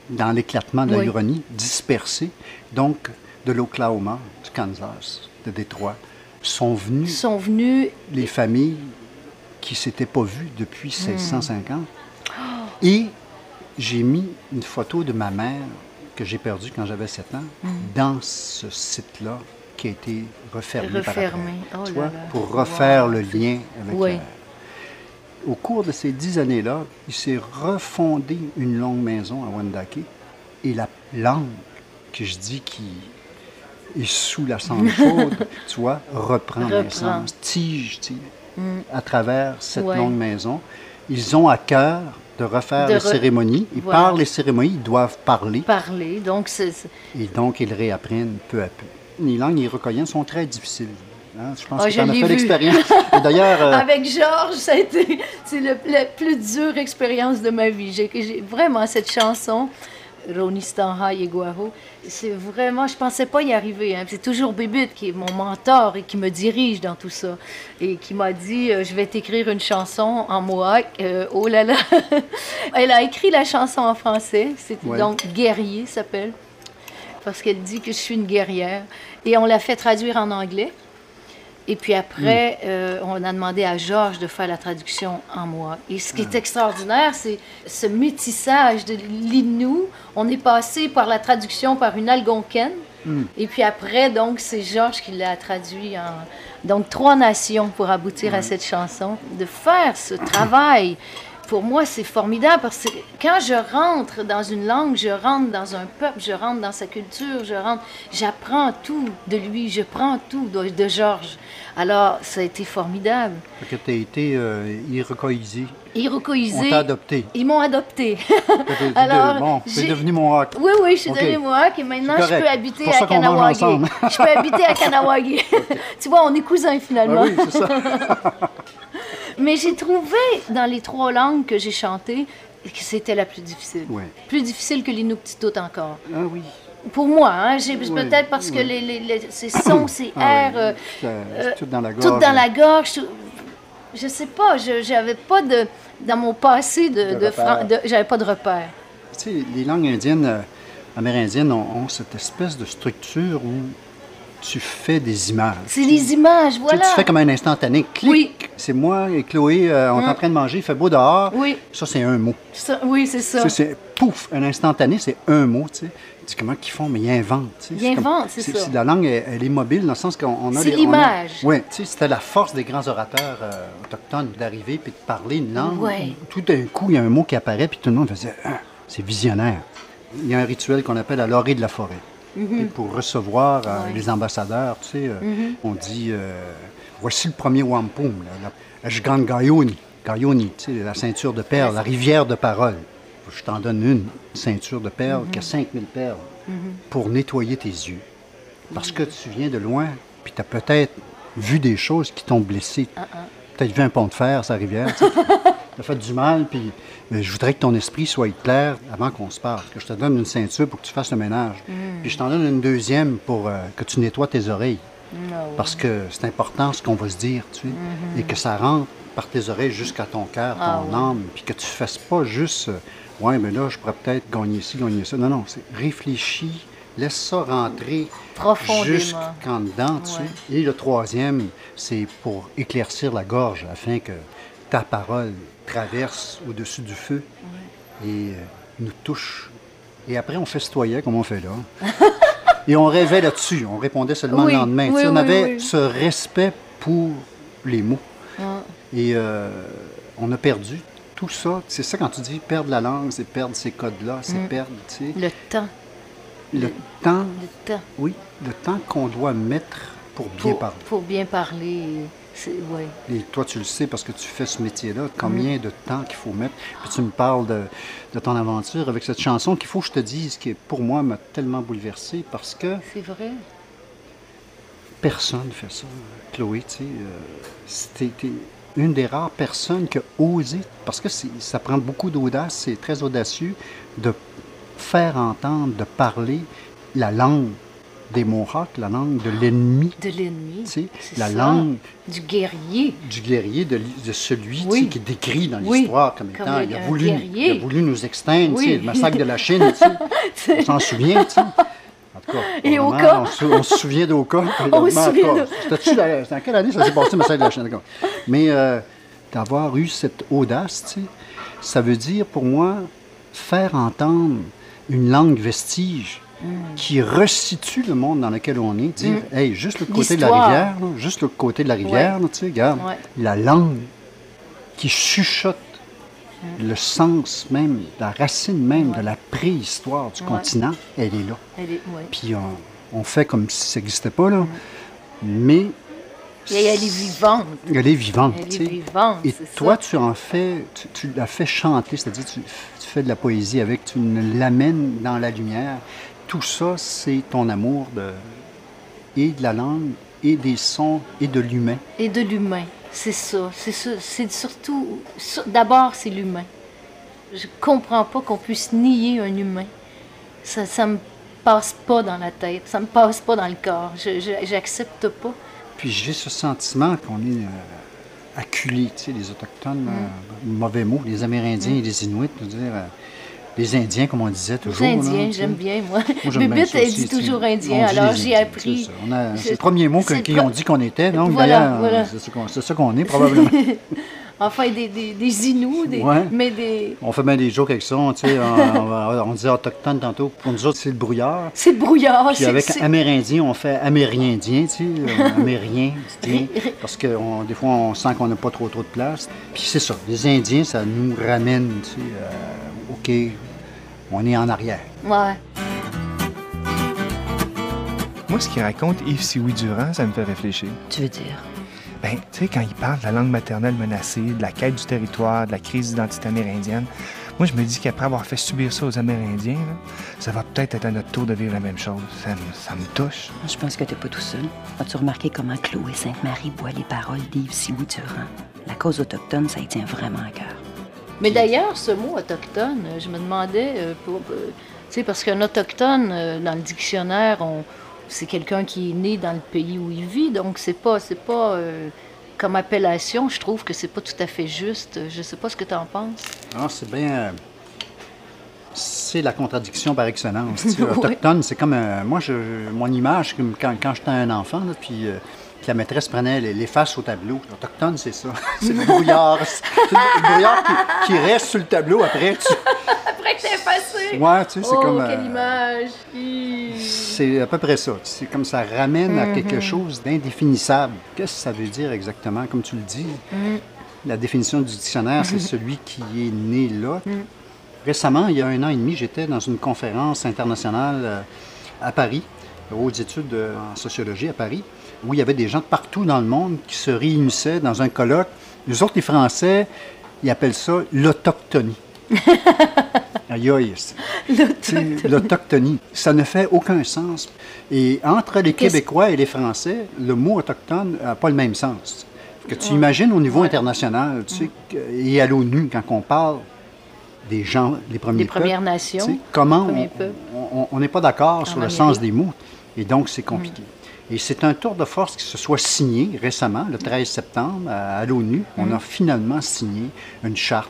dans l'éclatement de la Oui. Dispersés, donc de l'Oklahoma, du Kansas, de Détroit, sont venus sont venus. les familles qui ne s'étaient pas vues depuis Hmm. 1650. Et j'ai mis une photo de ma mère que j'ai perdue quand j'avais 7 ans Hmm. dans ce site-là qui a été refermé, par après. Refermé. Oh Tu là pour refaire Wow. le lien avec Oui. euh, Au cours de ces dix années-là, il s'est refondé une longue maison à Wendake et la langue que je dis qui est sous la cendre chaude, tu vois, reprend, naissance, tige, tige, à travers cette Ouais. longue maison. Ils ont à cœur de refaire De les re- cérémonies. Et Voilà. par les cérémonies, ils doivent parler. Parler. Donc, c'est. Et donc, ils réapprennent peu à peu. Les langues iroquoiennes sont très difficiles. hein. Je pense Ah, que tu en as fait l'expérience. D'ailleurs, euh, Avec Georges, ça a été c'est le- la plus dure expérience de ma vie. J'ai vraiment cette chanson, Ronistanha Yeguaro. C'est vraiment, je pensais pas y arriver. hein. C'est toujours Bébite qui est mon mentor et qui me dirige dans tout ça. Et qui m'a dit euh, Je vais t'écrire une chanson en mohawk. Euh, oh là là Elle a écrit la chanson en français. C'est Ouais. donc Guerrier s'appelle. Parce qu'elle dit que je suis une guerrière. Et on l'a fait traduire en anglais. Et puis après, euh, on a demandé à Georges de faire la traduction en moi. Et ce qui est extraordinaire, c'est ce métissage de l'Innu. On est passé par la traduction par une algonquine. Et puis après, donc, c'est Georges qui l'a traduit en... Donc, trois nations pour aboutir à cette chanson. De faire ce travail, pour moi, c'est formidable parce que quand je rentre dans une langue, je rentre dans un peuple, je rentre dans sa culture, je rentre, j'apprends tout de lui, je prends tout de, de Georges. Alors, ça a été formidable. que tu as été euh, iroquoisé. On Iroquoisé, t'a adopté. ils m'ont adopté. Alors, bon, c'est devenu mon rock. Oui, oui, je suis Ok. devenue Mohawk et maintenant je peux habiter à ensemble. je peux habiter à Kanawagé. tu vois, on est cousins finalement. Ah oui, c'est ça. Mais j'ai trouvé dans les trois langues que j'ai chantées que c'était la plus difficile. Ouais. Plus difficile que l'inuktitut encore. Ah oui. Pour moi, hein, j'ai Oui, peut-être parce que oui. les, les- les- ces sons, ces Ah airs, oui, euh, c'est, euh, c'est tout dans la tout gorge. dans la gorge. tout- Je sais pas, je j'avais pas de dans mon passé de, De de, repères. Fran- de- j'avais pas de repère. Tu sais, les langues indiennes, euh, amérindiennes ont, ont cette espèce de structure où tu fais des images. C'est les images, Tu sais, voilà. Tu fais comme un instantané. Clic. Oui. C'est moi et Chloé, euh, on est en train de manger, il fait beau dehors. Oui. Ça, c'est un mot. Ça- oui, c'est ça. C'est pouf, un instantané, c'est un mot, tu sais. Tu comment qu'ils font, mais ils inventent. tu sais. Ils inventent, c'est ça. La langue, elle, elle est mobile dans le sens qu'on on a... C'est l'image. Oui, tu sais, c'était la force des grands orateurs euh, autochtones d'arriver puis de parler une langue. Où Tout d'un coup, il y a un mot qui apparaît puis tout le monde faisait Ah, c'est visionnaire. Il y a un rituel qu'on appelle la l'orée de la forêt. Puis pour recevoir euh, Ouais. les ambassadeurs, tu sais, euh, on dit euh, voici le premier wampum, la, Gayoni, tu sais, la ceinture de perles, la rivière de parole. Je t'en donne une ceinture de perles qui a 5000 perles pour nettoyer tes yeux. Parce que tu viens de loin, puis tu as peut-être vu des choses qui t'ont blessé. Peut-être vu un pont de fer, sa rivière. tu. Ça fait du mal, puis euh, je voudrais que ton esprit soit clair avant qu'on se parle. Que je te donne une ceinture pour que tu fasses le ménage. Puis je t'en donne une deuxième pour euh, que tu nettoies tes oreilles. Parce que c'est important ce qu'on va se dire, tu sais. Et que ça rentre par tes oreilles jusqu'à ton cœur, ton Ah oui. âme. Puis que tu ne fasses pas juste, euh, ouais, mais là, je pourrais peut-être gagner ci, gagner ça. Non, non, c'est réfléchis, laisse ça rentrer Profondément. jusqu'en dedans, tu sais. Et le troisième, c'est pour éclaircir la gorge afin que ta parole traverse au-dessus du feu et euh, nous touche. Et après, on festoyait comme on fait là. et on rêvait là-dessus. On répondait seulement Oui, le lendemain. Oui, on avait ce respect pour les mots. Ah. Et euh, on a perdu tout ça. C'est ça quand tu dis perdre la langue, c'est perdre ces codes-là, c'est Mm. perdre, tu sais, Le temps, le temps, le temps. oui, le temps qu'on doit mettre pour bien Pour, parler. pour bien parler. Et toi, tu le sais parce que tu fais ce métier-là, combien de temps qu'il faut mettre? Puis tu me parles de, de ton aventure avec cette chanson qu'il faut que je te dise, qui pour moi m'a tellement bouleversé parce que C'est vrai. personne fait ça. Chloé, tu sais, euh, c'était une des rares personnes qui a osé, parce que ça prend beaucoup d'audace, c'est très audacieux, de faire entendre, de parler la langue des Mohawks, la langue de l'ennemi, De l'ennemi. tu sais, c'est la ça. langue Du guerrier. du guerrier, de, celui Oui. qui est décrit dans Oui. l'histoire comme étant, il, a voulu, guerrier. il a voulu nous exteindre, Oui. le massacre de la Chine, on s'en souvient, tu sais. En tout cas, Et. On, se- on se souvient d'Oka. On se souvient de- quelle année ça s'est passé, le massacre de la Chine? D'accord. Mais euh, d'avoir eu cette audace, ça veut dire pour moi faire entendre une langue vestige qui resitue le monde dans lequel on est. Dire, hey, juste le côté de la rivière, là, juste le côté de la rivière, là, tu regarde, Ouais. la langue qui chuchote le sens même, la racine même de la préhistoire du Ouais. continent, elle est là. Elle est, ouais. Puis on, on fait comme si ça n'existait pas, là. Mais Et elle est vivante. elle est vivante. Elle est vivante. Et toi, ça. tu en fais, tu, tu la fais chanter, c'est-à-dire tu, tu fais de la poésie avec, tu l'amènes dans la lumière. Tout ça, c'est ton amour de, et de la langue, et des sons, et de l'humain. Et de l'humain. C'est ça. C'est ça. C'est surtout. sur- D'abord, c'est l'humain. Je comprends pas qu'on puisse nier un humain. Ça, ça me passe pas dans la tête. Ça me passe pas dans le corps. Je, j'accepte pas. Puis j'ai ce sentiment qu'on est euh, acculés, tu sais, les Autochtones, euh, mauvais mot, les Amérindiens et les Inuits, veux dire, euh, les Indiens, comme on disait Les toujours. là, Indiens, j'aime bien, moi. Moi, Bébite, elle dit toujours indien, alors les j'ai appris. c'est le premier mot qu'ils ont dit qu'on était, donc Voilà, c'est ça qu'on- est probablement. Enfin, des, des, des Inuits, des, Ouais. mais des. on fait bien des jokes avec ça, tu sais, on, on on disait autochtone tantôt. Pour nous autres, c'est le brouillard. C'est le brouillard. Puis avec Amérindien, on fait Amérindien, tu sais, euh, Amérien, parce que on- des fois, on sent qu'on n'a pas trop trop de place. Puis c'est ça, les Indiens, ça nous ramène, tu sais, euh, OK, on est en arrière. Ouais. Moi, ce qu'il raconte Yves Sioui Durand, ça me fait réfléchir. Tu veux dire? Ben, tu sais, quand il parle de la langue maternelle menacée, de la quête du territoire, de la crise d'identité amérindienne, moi, je me dis qu'après avoir fait subir ça aux Amérindiens, là, ça va peut-être être à notre tour de vivre la même chose. Ça me, ça me touche. Je pense que t'es pas tout seul. As-tu remarqué comment Chloé Sainte-Marie boit les paroles d'Yves Sioui Durand? La cause autochtone, ça y tient vraiment à cœur. Mais d'ailleurs, ce mot autochtone, euh, je me demandais, euh, pour, euh, tu sais, parce qu'un autochtone, euh, dans le dictionnaire, on, c'est quelqu'un qui est né dans le pays où il vit, donc c'est pas, c'est pas comme appellation, je trouve que c'est pas tout à fait juste. Je sais pas ce que tu en penses. Ah, c'est bien. c'est la contradiction par excellence. Ouais. Autochtone, c'est comme. moi, je, mon image, quand, quand j'étais un enfant, là, puis la maîtresse prenait les, les faces au tableau. Autochtone, c'est ça. c'est le brouillard. C'est le brouillard qui, qui reste sur le tableau après. Tu... Après que t'es effacé! Ouais, tu sais, c'est oh, comme. quelle euh, image! Hi. c'est à peu près ça. C'est comme ça ramène à quelque chose d'indéfinissable. Qu'est-ce que ça veut dire exactement, comme tu le dis? La définition du dictionnaire, c'est celui qui est né là. Récemment, il y a un an et demi, j'étais dans une conférence internationale euh, à Paris, aux études euh, en sociologie à Paris, où il y avait des gens de partout dans le monde qui se réunissaient dans un colloque. Les autres, les Français, ils appellent ça l'autochtonie. Aïe, aïe. L'autochtonie. Ça ne fait aucun sens. Et entre les Québécois et les Français, le mot autochtone n'a pas le même sens. Que tu imagines au niveau international, tu sais, que- et à l'ONU, quand on parle des gens, les premiers Premières peuples, Nations. tu sais, comment on- n'est pas d'accord sur le sens des mots. Et donc, c'est compliqué. Et c'est un tour de force qui se soit signé récemment, le 13 septembre, à, à l'ONU. On a finalement signé une charte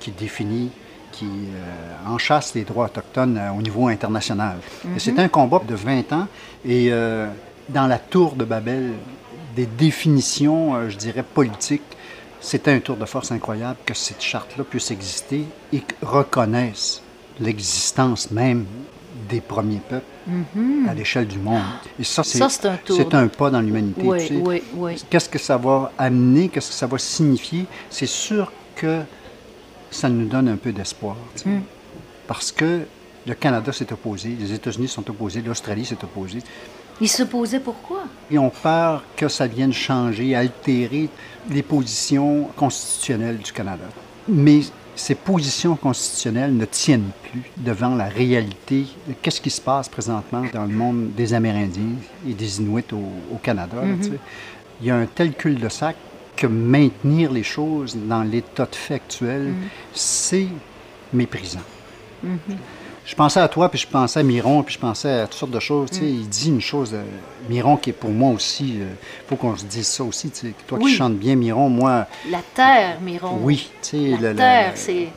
qui définit, qui euh, enchasse les droits autochtones euh, au niveau international. Et C'est un combat de 20 ans. Et euh, dans la tour de Babel, des définitions, je dirais, politiques, c'était un tour de force incroyable que cette charte-là puisse exister et reconnaisse l'existence même des premiers peuples à l'échelle du monde. Et ça, c'est Ça, c'est un tour. c'est un pas dans l'humanité. Oui, tu sais. oui, oui. Qu'est-ce que ça va amener? Qu'est-ce que ça va signifier? C'est sûr que ça nous donne un peu d'espoir. tu sais. Mm. Parce que le Canada s'est opposé, les États-Unis sont opposés, l'Australie s'est opposée. Ils se posaient pourquoi? Ils ont peur que ça vienne changer, altérer les positions constitutionnelles du Canada. Mais ces positions constitutionnelles ne tiennent plus devant la réalité de qu'est-ce qui se passe présentement dans le monde des Amérindiens et des Inuits au, au Canada. sais? Il y a un tel cul-de-sac que maintenir les choses dans l'état de fait actuel, c'est méprisant. Je pensais à toi, puis je pensais à Miron, puis je pensais à toutes sortes de choses. sais. Il dit une chose, euh, Miron, qui est pour moi aussi, il faut qu'on se dise ça aussi. Toi Oui. qui chantes bien Miron, moi, La terre, Miron. oui. La le- terre, c'est...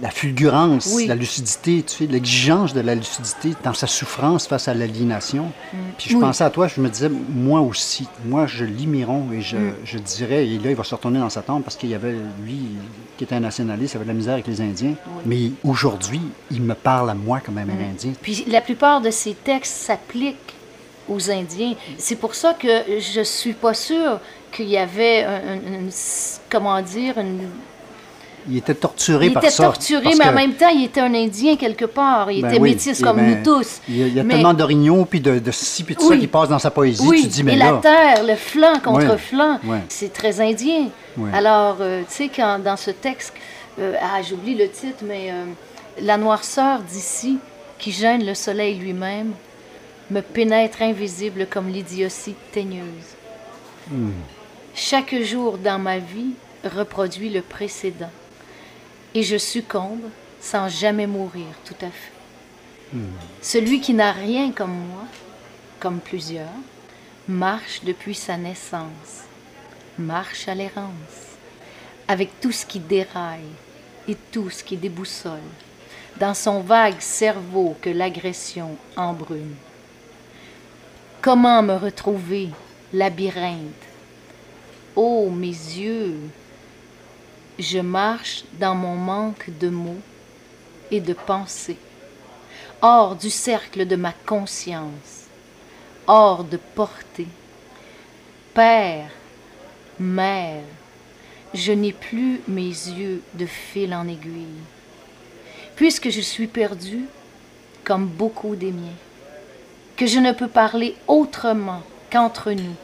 la fulgurance, Oui. la lucidité, tu sais, l'exigence de la lucidité dans sa souffrance face à l'aliénation. Puis je Mm. Oui. pensais à toi, je me disais, moi aussi, moi je lis Miron et je, Mm. je dirais, et là il va se retourner dans sa tombe parce qu'il y avait, lui, qui était un nationaliste, il avait de la misère avec les Indiens. Mais aujourd'hui, il me parle à moi comme un Mm. Amérindien. Puis la plupart de ces textes s'appliquent aux Indiens. C'est pour ça que je suis pas sûre qu'il y avait un, un- une- comment dire, une... Il était torturé il par était ça. torturé, parce mais en que- même temps, il était un Indien quelque part. Il Ben était oui, métis comme ben, nous tous. Il y a, il y a Mais- tellement d'orignaux, puis de, de ci, puis de ça qui passe dans sa poésie. Oui, tu dis, mais et là, la terre, le flanc contre flanc, c'est très indien. Alors, euh, tu sais, quand dans ce texte, euh, ah, j'oublie le titre, mais euh, la noirceur d'ici, qui gêne le soleil lui-même, me pénètre invisible comme l'idiotie teigneuse. Chaque jour dans ma vie reproduit le précédent, et je succombe sans jamais mourir tout à fait. Celui qui n'a rien comme moi, comme plusieurs, marche depuis sa naissance, marche à l'errance, avec tout ce qui déraille et tout ce qui déboussole, dans son vague cerveau que l'agression embrume. Comment me retrouver, labyrinthe? Ô mes yeux, je marche dans mon manque de mots et de pensées, hors du cercle de ma conscience, hors de portée. Père, mère, je n'ai plus mes yeux de fil en aiguille, puisque je suis perdu comme beaucoup des miens, que je ne peux parler autrement qu'entre nous,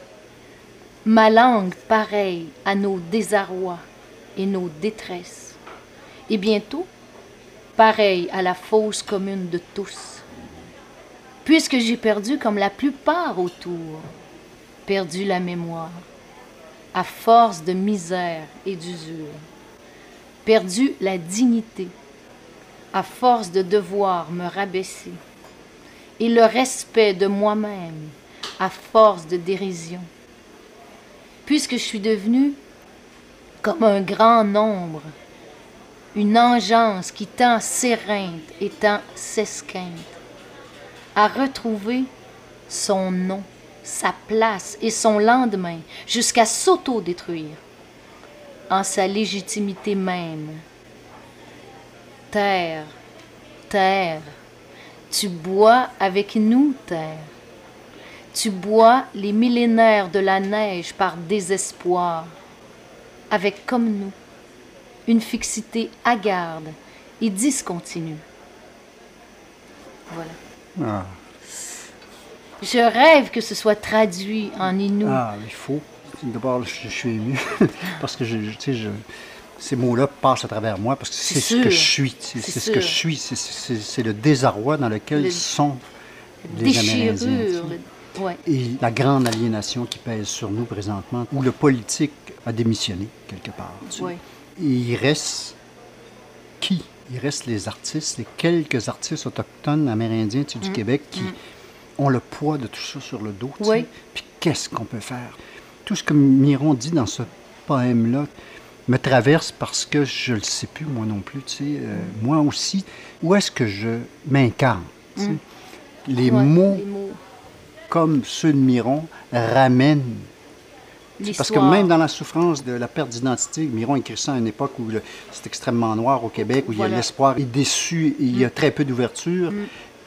ma langue pareille à nos désarrois et nos détresses, et bientôt pareille à la fosse commune de tous, puisque j'ai perdu comme la plupart autour, perdu la mémoire, à force de misère et d'usure, perdu la dignité, à force de devoir me rabaisser, et le respect de moi-même, à force de dérision, puisque je suis devenu comme un grand nombre, une engeance qui tend s'éreinte et tend s'esquinte, à retrouver son nom, sa place et son lendemain, jusqu'à s'auto-détruire en sa légitimité même. Terre, terre, tu bois avec nous, terre. Tu bois les millénaires de la neige par désespoir, avec comme nous une fixité hagarde et discontinue. Voilà. Ah, Je rêve que ce soit traduit en inou. ah, il faut. D'abord, je, je suis ému parce que je, je- tu sais, je- ces mots-là passent à travers moi parce que c'est ce que je suis. C'est ce que je suis. C'est- le désarroi dans lequel Le- sont les Amérindiens. Ouais. Et la grande aliénation qui pèse sur nous présentement, où le politique a démissionné quelque part. tu sais. Ouais. Et il reste qui? Il reste les artistes, les quelques artistes autochtones amérindiens tu sais, Mm. du Québec qui ont le poids de tout ça sur le dos. tu sais. Puis qu'est-ce qu'on peut faire? Tout ce que Miron dit dans ce poème-là me traverse parce que je le sais plus moi non plus. Tu sais. Euh, moi aussi, où est-ce que je m'incarne? tu sais? Les Mm. Ouais, mots les mots. Comme ceux de Miron ramènent parce que même dans la souffrance de la perte d'identité, Miron écrit ça à une époque où c'est extrêmement noir au Québec, où il y. Mm. a l'espoir est déçu, et il y a très peu d'ouverture,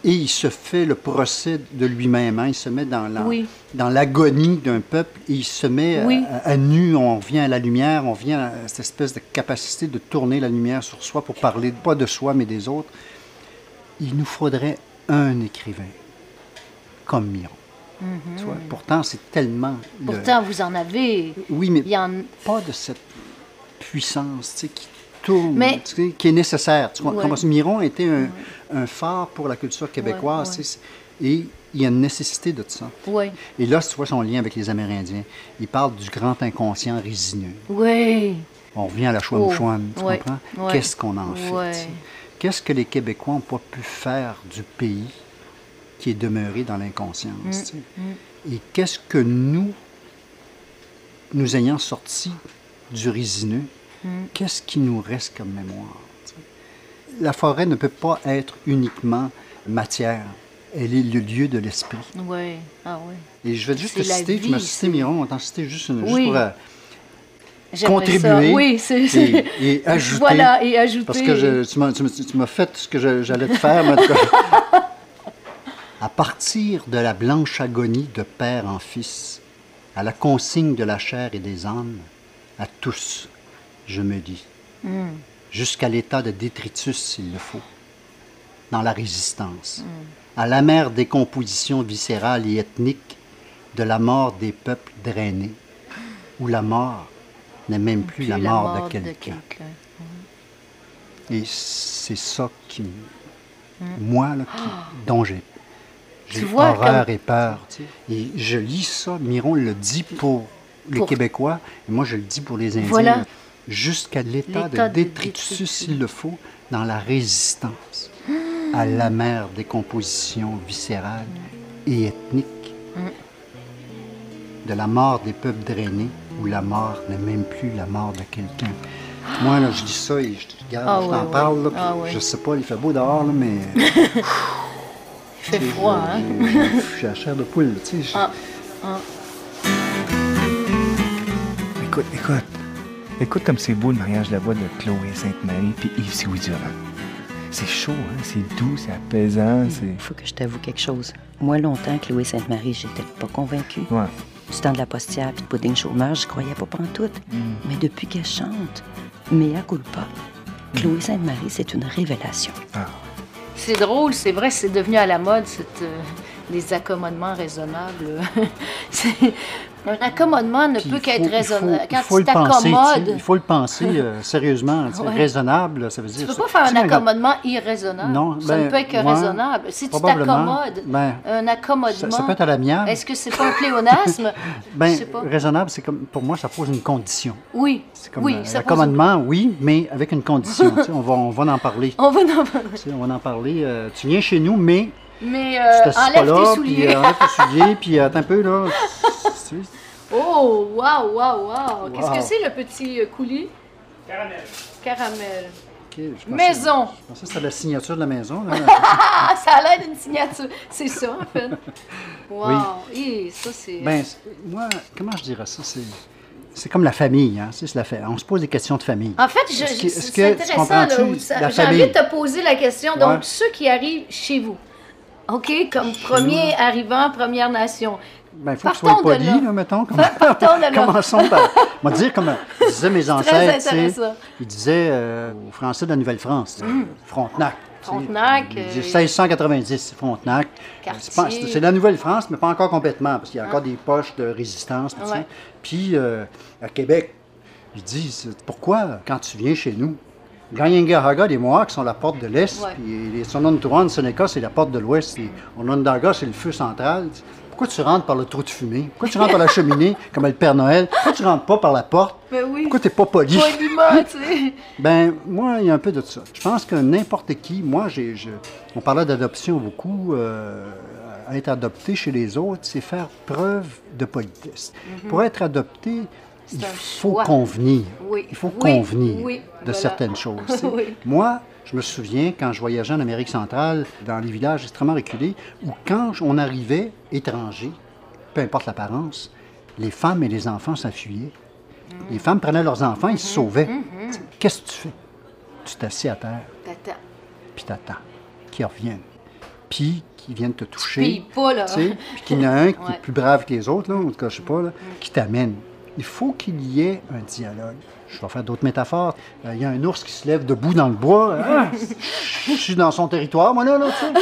et il se fait le procès de lui-même. hein. Il se met dans la- Oui. dans l'agonie d'un peuple, et il se met à- Oui. à, à nu, on vient à la lumière, on vient à cette espèce de capacité de tourner la lumière sur soi pour parler pas de soi mais des autres. Il nous faudrait un écrivain comme Miron Tu vois, Pourtant, c'est tellement... le- Pourtant, vous en avez. Oui, mais Il y en... pas de cette puissance tu sais, qui tourne, Mais- tu sais, qui est nécessaire. Tu vois, Ouais. Thomas Miron était un, un phare pour la culture québécoise. Ouais, tu sais, Et il y a une nécessité de ça. Oui. Et là, tu vois son lien avec les Amérindiens. Il parle du grand inconscient résineux. Oui. On revient à la tu Oh, ouais, comprends? Qu'est-ce qu'on en fait? Tu? Qu'est-ce que les Québécois n'ont pas pu faire du pays qui est demeuré dans l'inconscience? Mm, sais? Et qu'est-ce que nous, nous ayant sortis du résineux, Mm. qu'est-ce qui nous reste comme mémoire? La forêt ne peut pas être uniquement matière. Elle est le lieu de l'esprit. Oui. Ah oui. Et je vais juste te citer, tu m'as vie, cité Miron, on t'en citer juste une, juste Oui. pour euh, contribuer et, et ajouter. Voilà, et ajouter. Parce que je- tu m'as fait ce que j'allais te faire. mais en tout cas. à partir de la blanche agonie de père en fils, à la consigne de la chair et des âmes, à tous, je me dis, Hmm. jusqu'à l'état de détritus s'il le faut, dans la résistance, à l'amère décomposition viscérale et ethnique de la mort des peuples drainés, où la mort n'est même plus, la, mort de quelqu'un. Et c'est ça qui, me- moi, là, qui- dont j'ai, j'ai horreur comme- et peur. Et je lis ça, Miron le dit pour les Québécois, et moi je le dis pour les Indiens. Voilà. Jusqu'à l'état de détritus, s'il le faut, dans la résistance à l'amère décomposition viscérale et ethnique de la mort des peuples drainés, où la mort n'est même plus la mort de quelqu'un. Moi, là, je dis ça et je te regarde, Ah je t'en parle, là, Ah je sais pas, il fait beau dehors, là, mais... Fait froid, hein? Je suis à chair de poule, tu sais. Ah. Ah. Écoute, écoute. Écoute comme c'est beau le mariage là-bas de Chloé Sainte-Marie puis Yves Siouidurand. C'est chaud, hein? C'est doux, c'est apaisant, c'est... Il faut que je t'avoue quelque chose. Moi, longtemps, Chloé Sainte-Marie, j'étais pas convaincue. Ouais. Du temps de la postière puis de pudding chômeur, je croyais pas pantoute. Mais depuis qu'elle chante, mea culpa, Chloé Sainte-Marie, c'est une révélation. C'est drôle, c'est vrai, c'est devenu à la mode, euh, les accommodements raisonnables. Un accommodement ne Puis peut qu'être raisonnable. il Quand faut tu t'accommodes, Il faut le penser euh, sérieusement. Ouais. Raisonnable, ça veut tu dire... peux pas faire un accommodement irraisonnable. Non, ça ben, ne peut être que raisonnable. Si tu t'accommodes, ben, un accommodement, ça peut être à l'amiable. est-ce que c'est pas un pléonasme? Ben, Je sais pas. raisonnable, c'est comme... Pour moi, ça pose une condition. Oui, C'est comme oui, euh, ça pose l'accommodement, oui, mais avec une condition. on, va, on va en parler. On va en parler. On va en parler. euh, tu viens chez nous, mais Mais euh, enlève là, tes puis souliers. enlève tes souliers, puis attends un peu, là. Oh, waouh, waouh, waouh. Qu'est-ce Wow. que c'est le petit euh, coulis? Caramel. Caramel. je Maison. Je pensais que c'était la signature de la maison. là. Ça a l'air d'une signature. C'est ça, en fait. Wow. Et ça, c'est. ben, moi, comment je dirais ça? C'est, c'est comme la famille. Hein? c'est la fa- On se pose des questions de famille. En fait, je, Est-ce que- je- est-ce c'est que tu intéressant. comprends-tu là, où ça- la J'ai envie de te poser la question. Ouais. Donc, ceux qui arrivent chez vous, OK, comme premier arrivant, Première Nation. Ben, il faut que Partons sois poli, là. mettons. Comme... Commençons par. Va dire comme disaient mes ancêtres. Ils disaient euh, aux Français de la Nouvelle-France, sais, Frontenac. Frontenac, Ils disaient euh, 1690, Frontenac. C'est la Nouvelle-France, mais pas encore complètement, parce qu'il y a encore des poches de résistance. tout ça. Puis, euh, à Québec, ils disent pourquoi, quand tu viens chez nous, Ganyangahaga, les Mohawks sont la porte de l'Est, puis les Sonotouran, Seneca, c'est la porte de l'Ouest, et Onondaga, c'est le feu central. Pourquoi tu rentres par le trou de fumée? Pourquoi tu rentres par la cheminée, comme le Père Noël? Pourquoi tu rentres pas par la porte? Ben oui. Pourquoi t'es pas poli? Poliment, tu sais. Ben, moi, il y a un peu de ça. Je pense que n'importe qui, moi, j'ai, je- on parlait d'adoption beaucoup, euh, être adopté chez les autres, c'est faire preuve de politesse. Pour être adopté, il faut choix. convenir. Oui. Il faut Oui, convenir oui, de voilà. certaines choses. Moi, je me souviens quand je voyageais en Amérique centrale, dans les villages extrêmement reculés, où quand on arrivait étranger, peu importe l'apparence, les femmes et les enfants s'enfuyaient. Les femmes prenaient leurs enfants, ils se sauvaient. Tu sais, Qu'est-ce que tu fais? Tu t'assis à terre, T'attends. puis t'attends qu'ils reviennent. Puis qu'ils viennent te toucher. Pille pas, là. Puis qu'il y en a un qui Ouais. est plus brave que les autres, là, en tout cas, je sais pas, là, qui t'amène. Il faut qu'il y ait un dialogue. Je vais faire d'autres métaphores. Euh, Il y a un ours qui se lève debout dans le bois. Ah, je suis dans son territoire, moi, là, là, tu sais.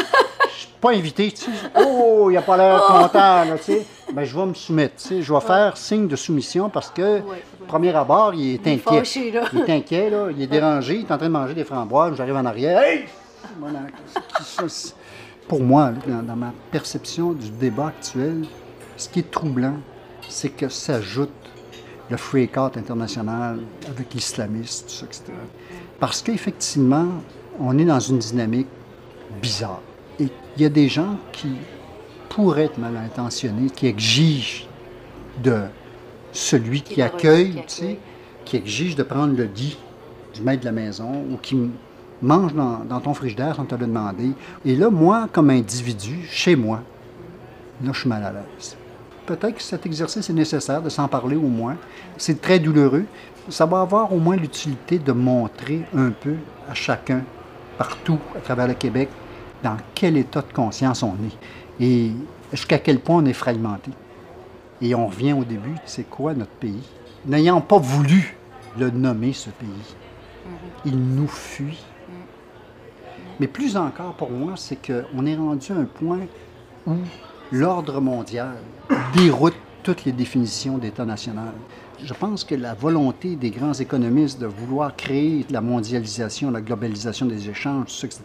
Je pas invité, tu sais. Oh, il a pas l'air content, là, tu sais. Ben, je vais me soumettre, tu sais. Je vais faire signe de soumission parce que, ouais. premier abord, il est Il est inquiet. fâché, là. Il est inquiet, là. Il est dérangé. Il est en train de manger des framboises. J'arrive en arrière. Hey! Pour moi, dans, dans ma perception du débat actuel, ce qui est troublant, c'est que s'ajoute le freak out international avec l'islamisme, tout ça, etc. Parce qu'effectivement, on est dans une dynamique bizarre. Et il y a des gens qui pourraient être mal intentionnés, qui exigent de celui qui Qui accueille, qui tu sais, accueille. qui exige de prendre le lit du maître de la maison ou qui mange dans, dans ton frigidaire sans te le demander. Et là, moi, comme individu, chez moi, là, je suis mal à l'aise. Peut-être que cet exercice est nécessaire de s'en parler au moins. C'est très douloureux. Ça va avoir au moins l'utilité de montrer un peu à chacun, partout à travers le Québec, dans quel état de conscience on est et jusqu'à quel point on est fragmenté. Et on revient au début, c'est quoi notre pays? N'ayant pas voulu le nommer, ce pays, il nous fuit. Mais plus encore pour moi, c'est qu'on est rendu à un point où l'ordre mondial déroute toutes les définitions d'État national. Je pense que la volonté des grands économistes de vouloir créer la mondialisation, la globalisation des échanges, etc.,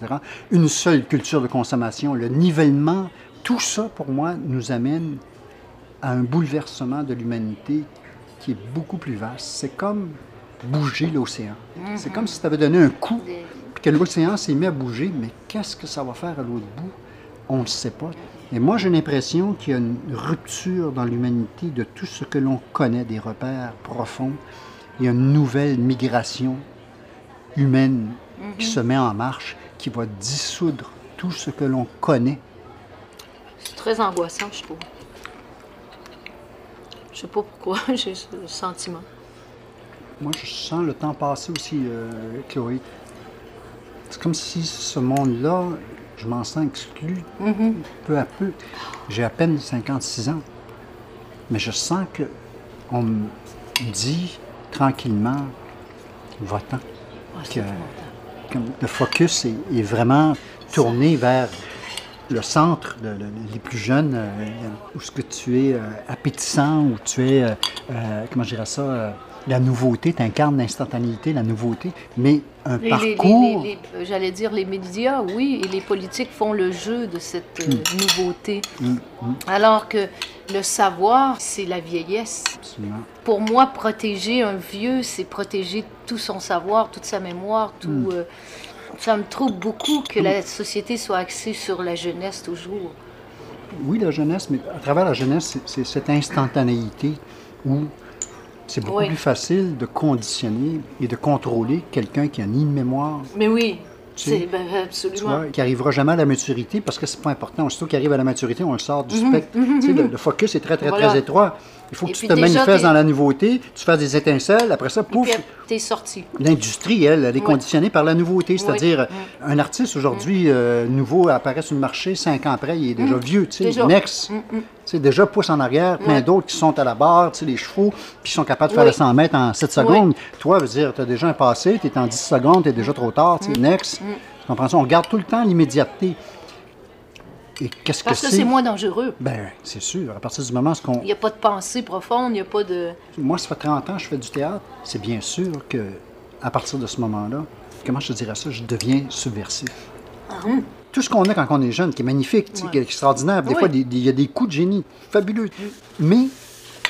une seule culture de consommation, le nivellement, tout ça, pour moi, nous amène à un bouleversement de l'humanité qui est beaucoup plus vaste. C'est comme bouger l'océan. C'est comme si tu avais donné un coup, puis que l'océan s'est mis à bouger, mais qu'est-ce que ça va faire à l'autre bout? On ne sait pas. Et moi, j'ai l'impression qu'il y a une rupture dans l'humanité de tout ce que l'on connaît, des repères profonds. Il y a une nouvelle migration humaine qui se met en marche, qui va dissoudre tout ce que l'on connaît. C'est très angoissant, je trouve. Je sais pas pourquoi, j'ai ce sentiment. Moi, je sens le temps passer aussi, euh, Chloé. C'est comme si ce monde-là, je m'en sens exclu peu à peu. J'ai à peine 56 ans, mais je sens que on me dit tranquillement, va-t'en. Le focus est, est vraiment tourné vers le centre, le- le- les plus jeunes, euh, où ce que tu es euh, appétissant, où tu es, euh, euh, comment je dirais ça, euh, la nouveauté, tu incarnes l'instantanéité, la nouveauté, mais un Les- parcours... J'allais dire les médias, oui, et les politiques font le jeu de cette euh, nouveauté. Mm, Alors que le savoir, c'est la vieillesse. Absolument. Pour moi, protéger un vieux, c'est protéger tout son savoir, toute sa mémoire, tout. Mm. euh, ça me trouble beaucoup que la société soit axée sur la jeunesse toujours. Oui, la jeunesse, mais à travers la jeunesse, c'est- c'est cette instantanéité où c'est beaucoup Oui. plus facile de conditionner et de contrôler quelqu'un qui a ni de mémoire, Mais oui, Tu sais, ben, tu absolument. vois, qui arrivera jamais à la maturité parce que c'est pas important. Aussitôt qu'il arrive à la maturité, on le sort du Mhm, spectre. Tu sais, le, le focus est très, très, Voilà. très étroit. Il faut que Et tu te manifestes t'es- dans la nouveauté, tu fais des étincelles, après ça, pouf, t'es sorti. L'industrie, elle, elle est conditionnée par la nouveauté. C'est-à-dire, un artiste aujourd'hui euh, nouveau apparaît sur le marché, cinq ans après, il est déjà vieux. Tu sais, next. Mm, mm. Tu sais, déjà pousse en arrière, plein Ouais. d'autres qui sont à la barre, tu sais, les chevaux, puis qui sont capables de faire Oui. le 100 mètres en 7 secondes. Toi, veut dire, tu as déjà un passé, tu es en 10 secondes, tu es déjà trop tard, tu Mm. next. Tu comprends ça? On garde tout le temps l'immédiateté. Et qu'est-ce que Parce que c'est? c'est? moins dangereux. Ben, c'est sûr. À partir du moment où Il n'y a pas de pensée profonde, il n'y a pas de. moi, ça fait 30 ans que je fais du théâtre. C'est bien sûr que, à partir de ce moment-là, comment je te dirais ça, je deviens subversif. Tout ce qu'on a quand on est jeune, qui est magnifique, Ouais. qui est extraordinaire, des Oui. fois, il y a des coups de génie fabuleux. Mais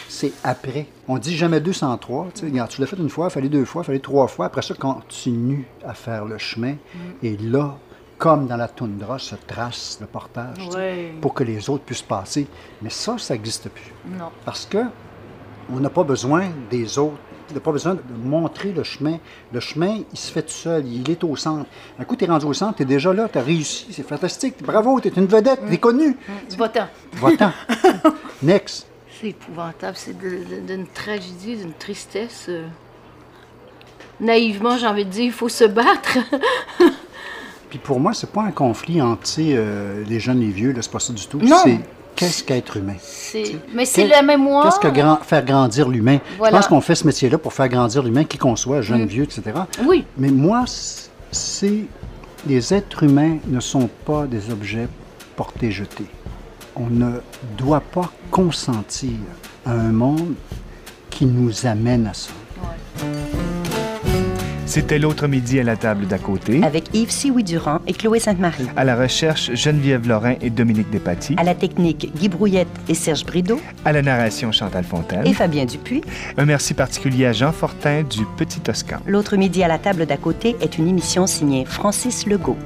c'est après. On dit jamais 203. Tu sais, tu l'as fait une fois, il fallait deux fois, il fallait trois fois. Après ça, continue à faire le chemin. Et là, comme dans la toundra, se trace le portage tu sais, Ouais. pour que les autres puissent passer. Mais ça, ça n'existe plus. Non. Parce que on n'a pas besoin des autres. Pas besoin de montrer le chemin. Le chemin, il se fait tout seul. Il est au centre. Un coup, tu es rendu au centre, tu es déjà là, tu as réussi. C'est fantastique. Bravo, tu es une vedette, tu es connu. Va-t'en. Va-t'en. Next. C'est épouvantable, c'est d'une tragédie, d'une tristesse. euh. Naïvement, j'ai envie de dire, il faut se battre. Puis pour moi, c'est pas un conflit entre euh, les jeunes et les vieux. là, C'est pas ça du tout. Non. Qu'est-ce qu'être humain? Mais c'est la mémoire. Qu'est-ce que grand- faire grandir l'humain? Voilà. Je pense qu'on fait ce métier-là pour faire grandir l'humain, qui qu'on soit, jeune, vieux, etc. Oui, Mais moi, c'est. Les êtres humains ne sont pas des objets porter jeté. On ne doit pas consentir à un monde qui nous amène à ça. C'était l'autre midi à la table d'à côté. Avec Yves Sioui-Durand et Chloé Sainte-Marie. À la recherche, Geneviève Lorrain et Dominique Despatie. À la technique, Guy Brouillette et Serge Brideau. À la narration, Chantal Fontaine. Et Fabien Dupuis. Un merci particulier à Jean Fortin du Petit Toscan. L'autre midi à la table d'à côté est une émission signée Francis Legault.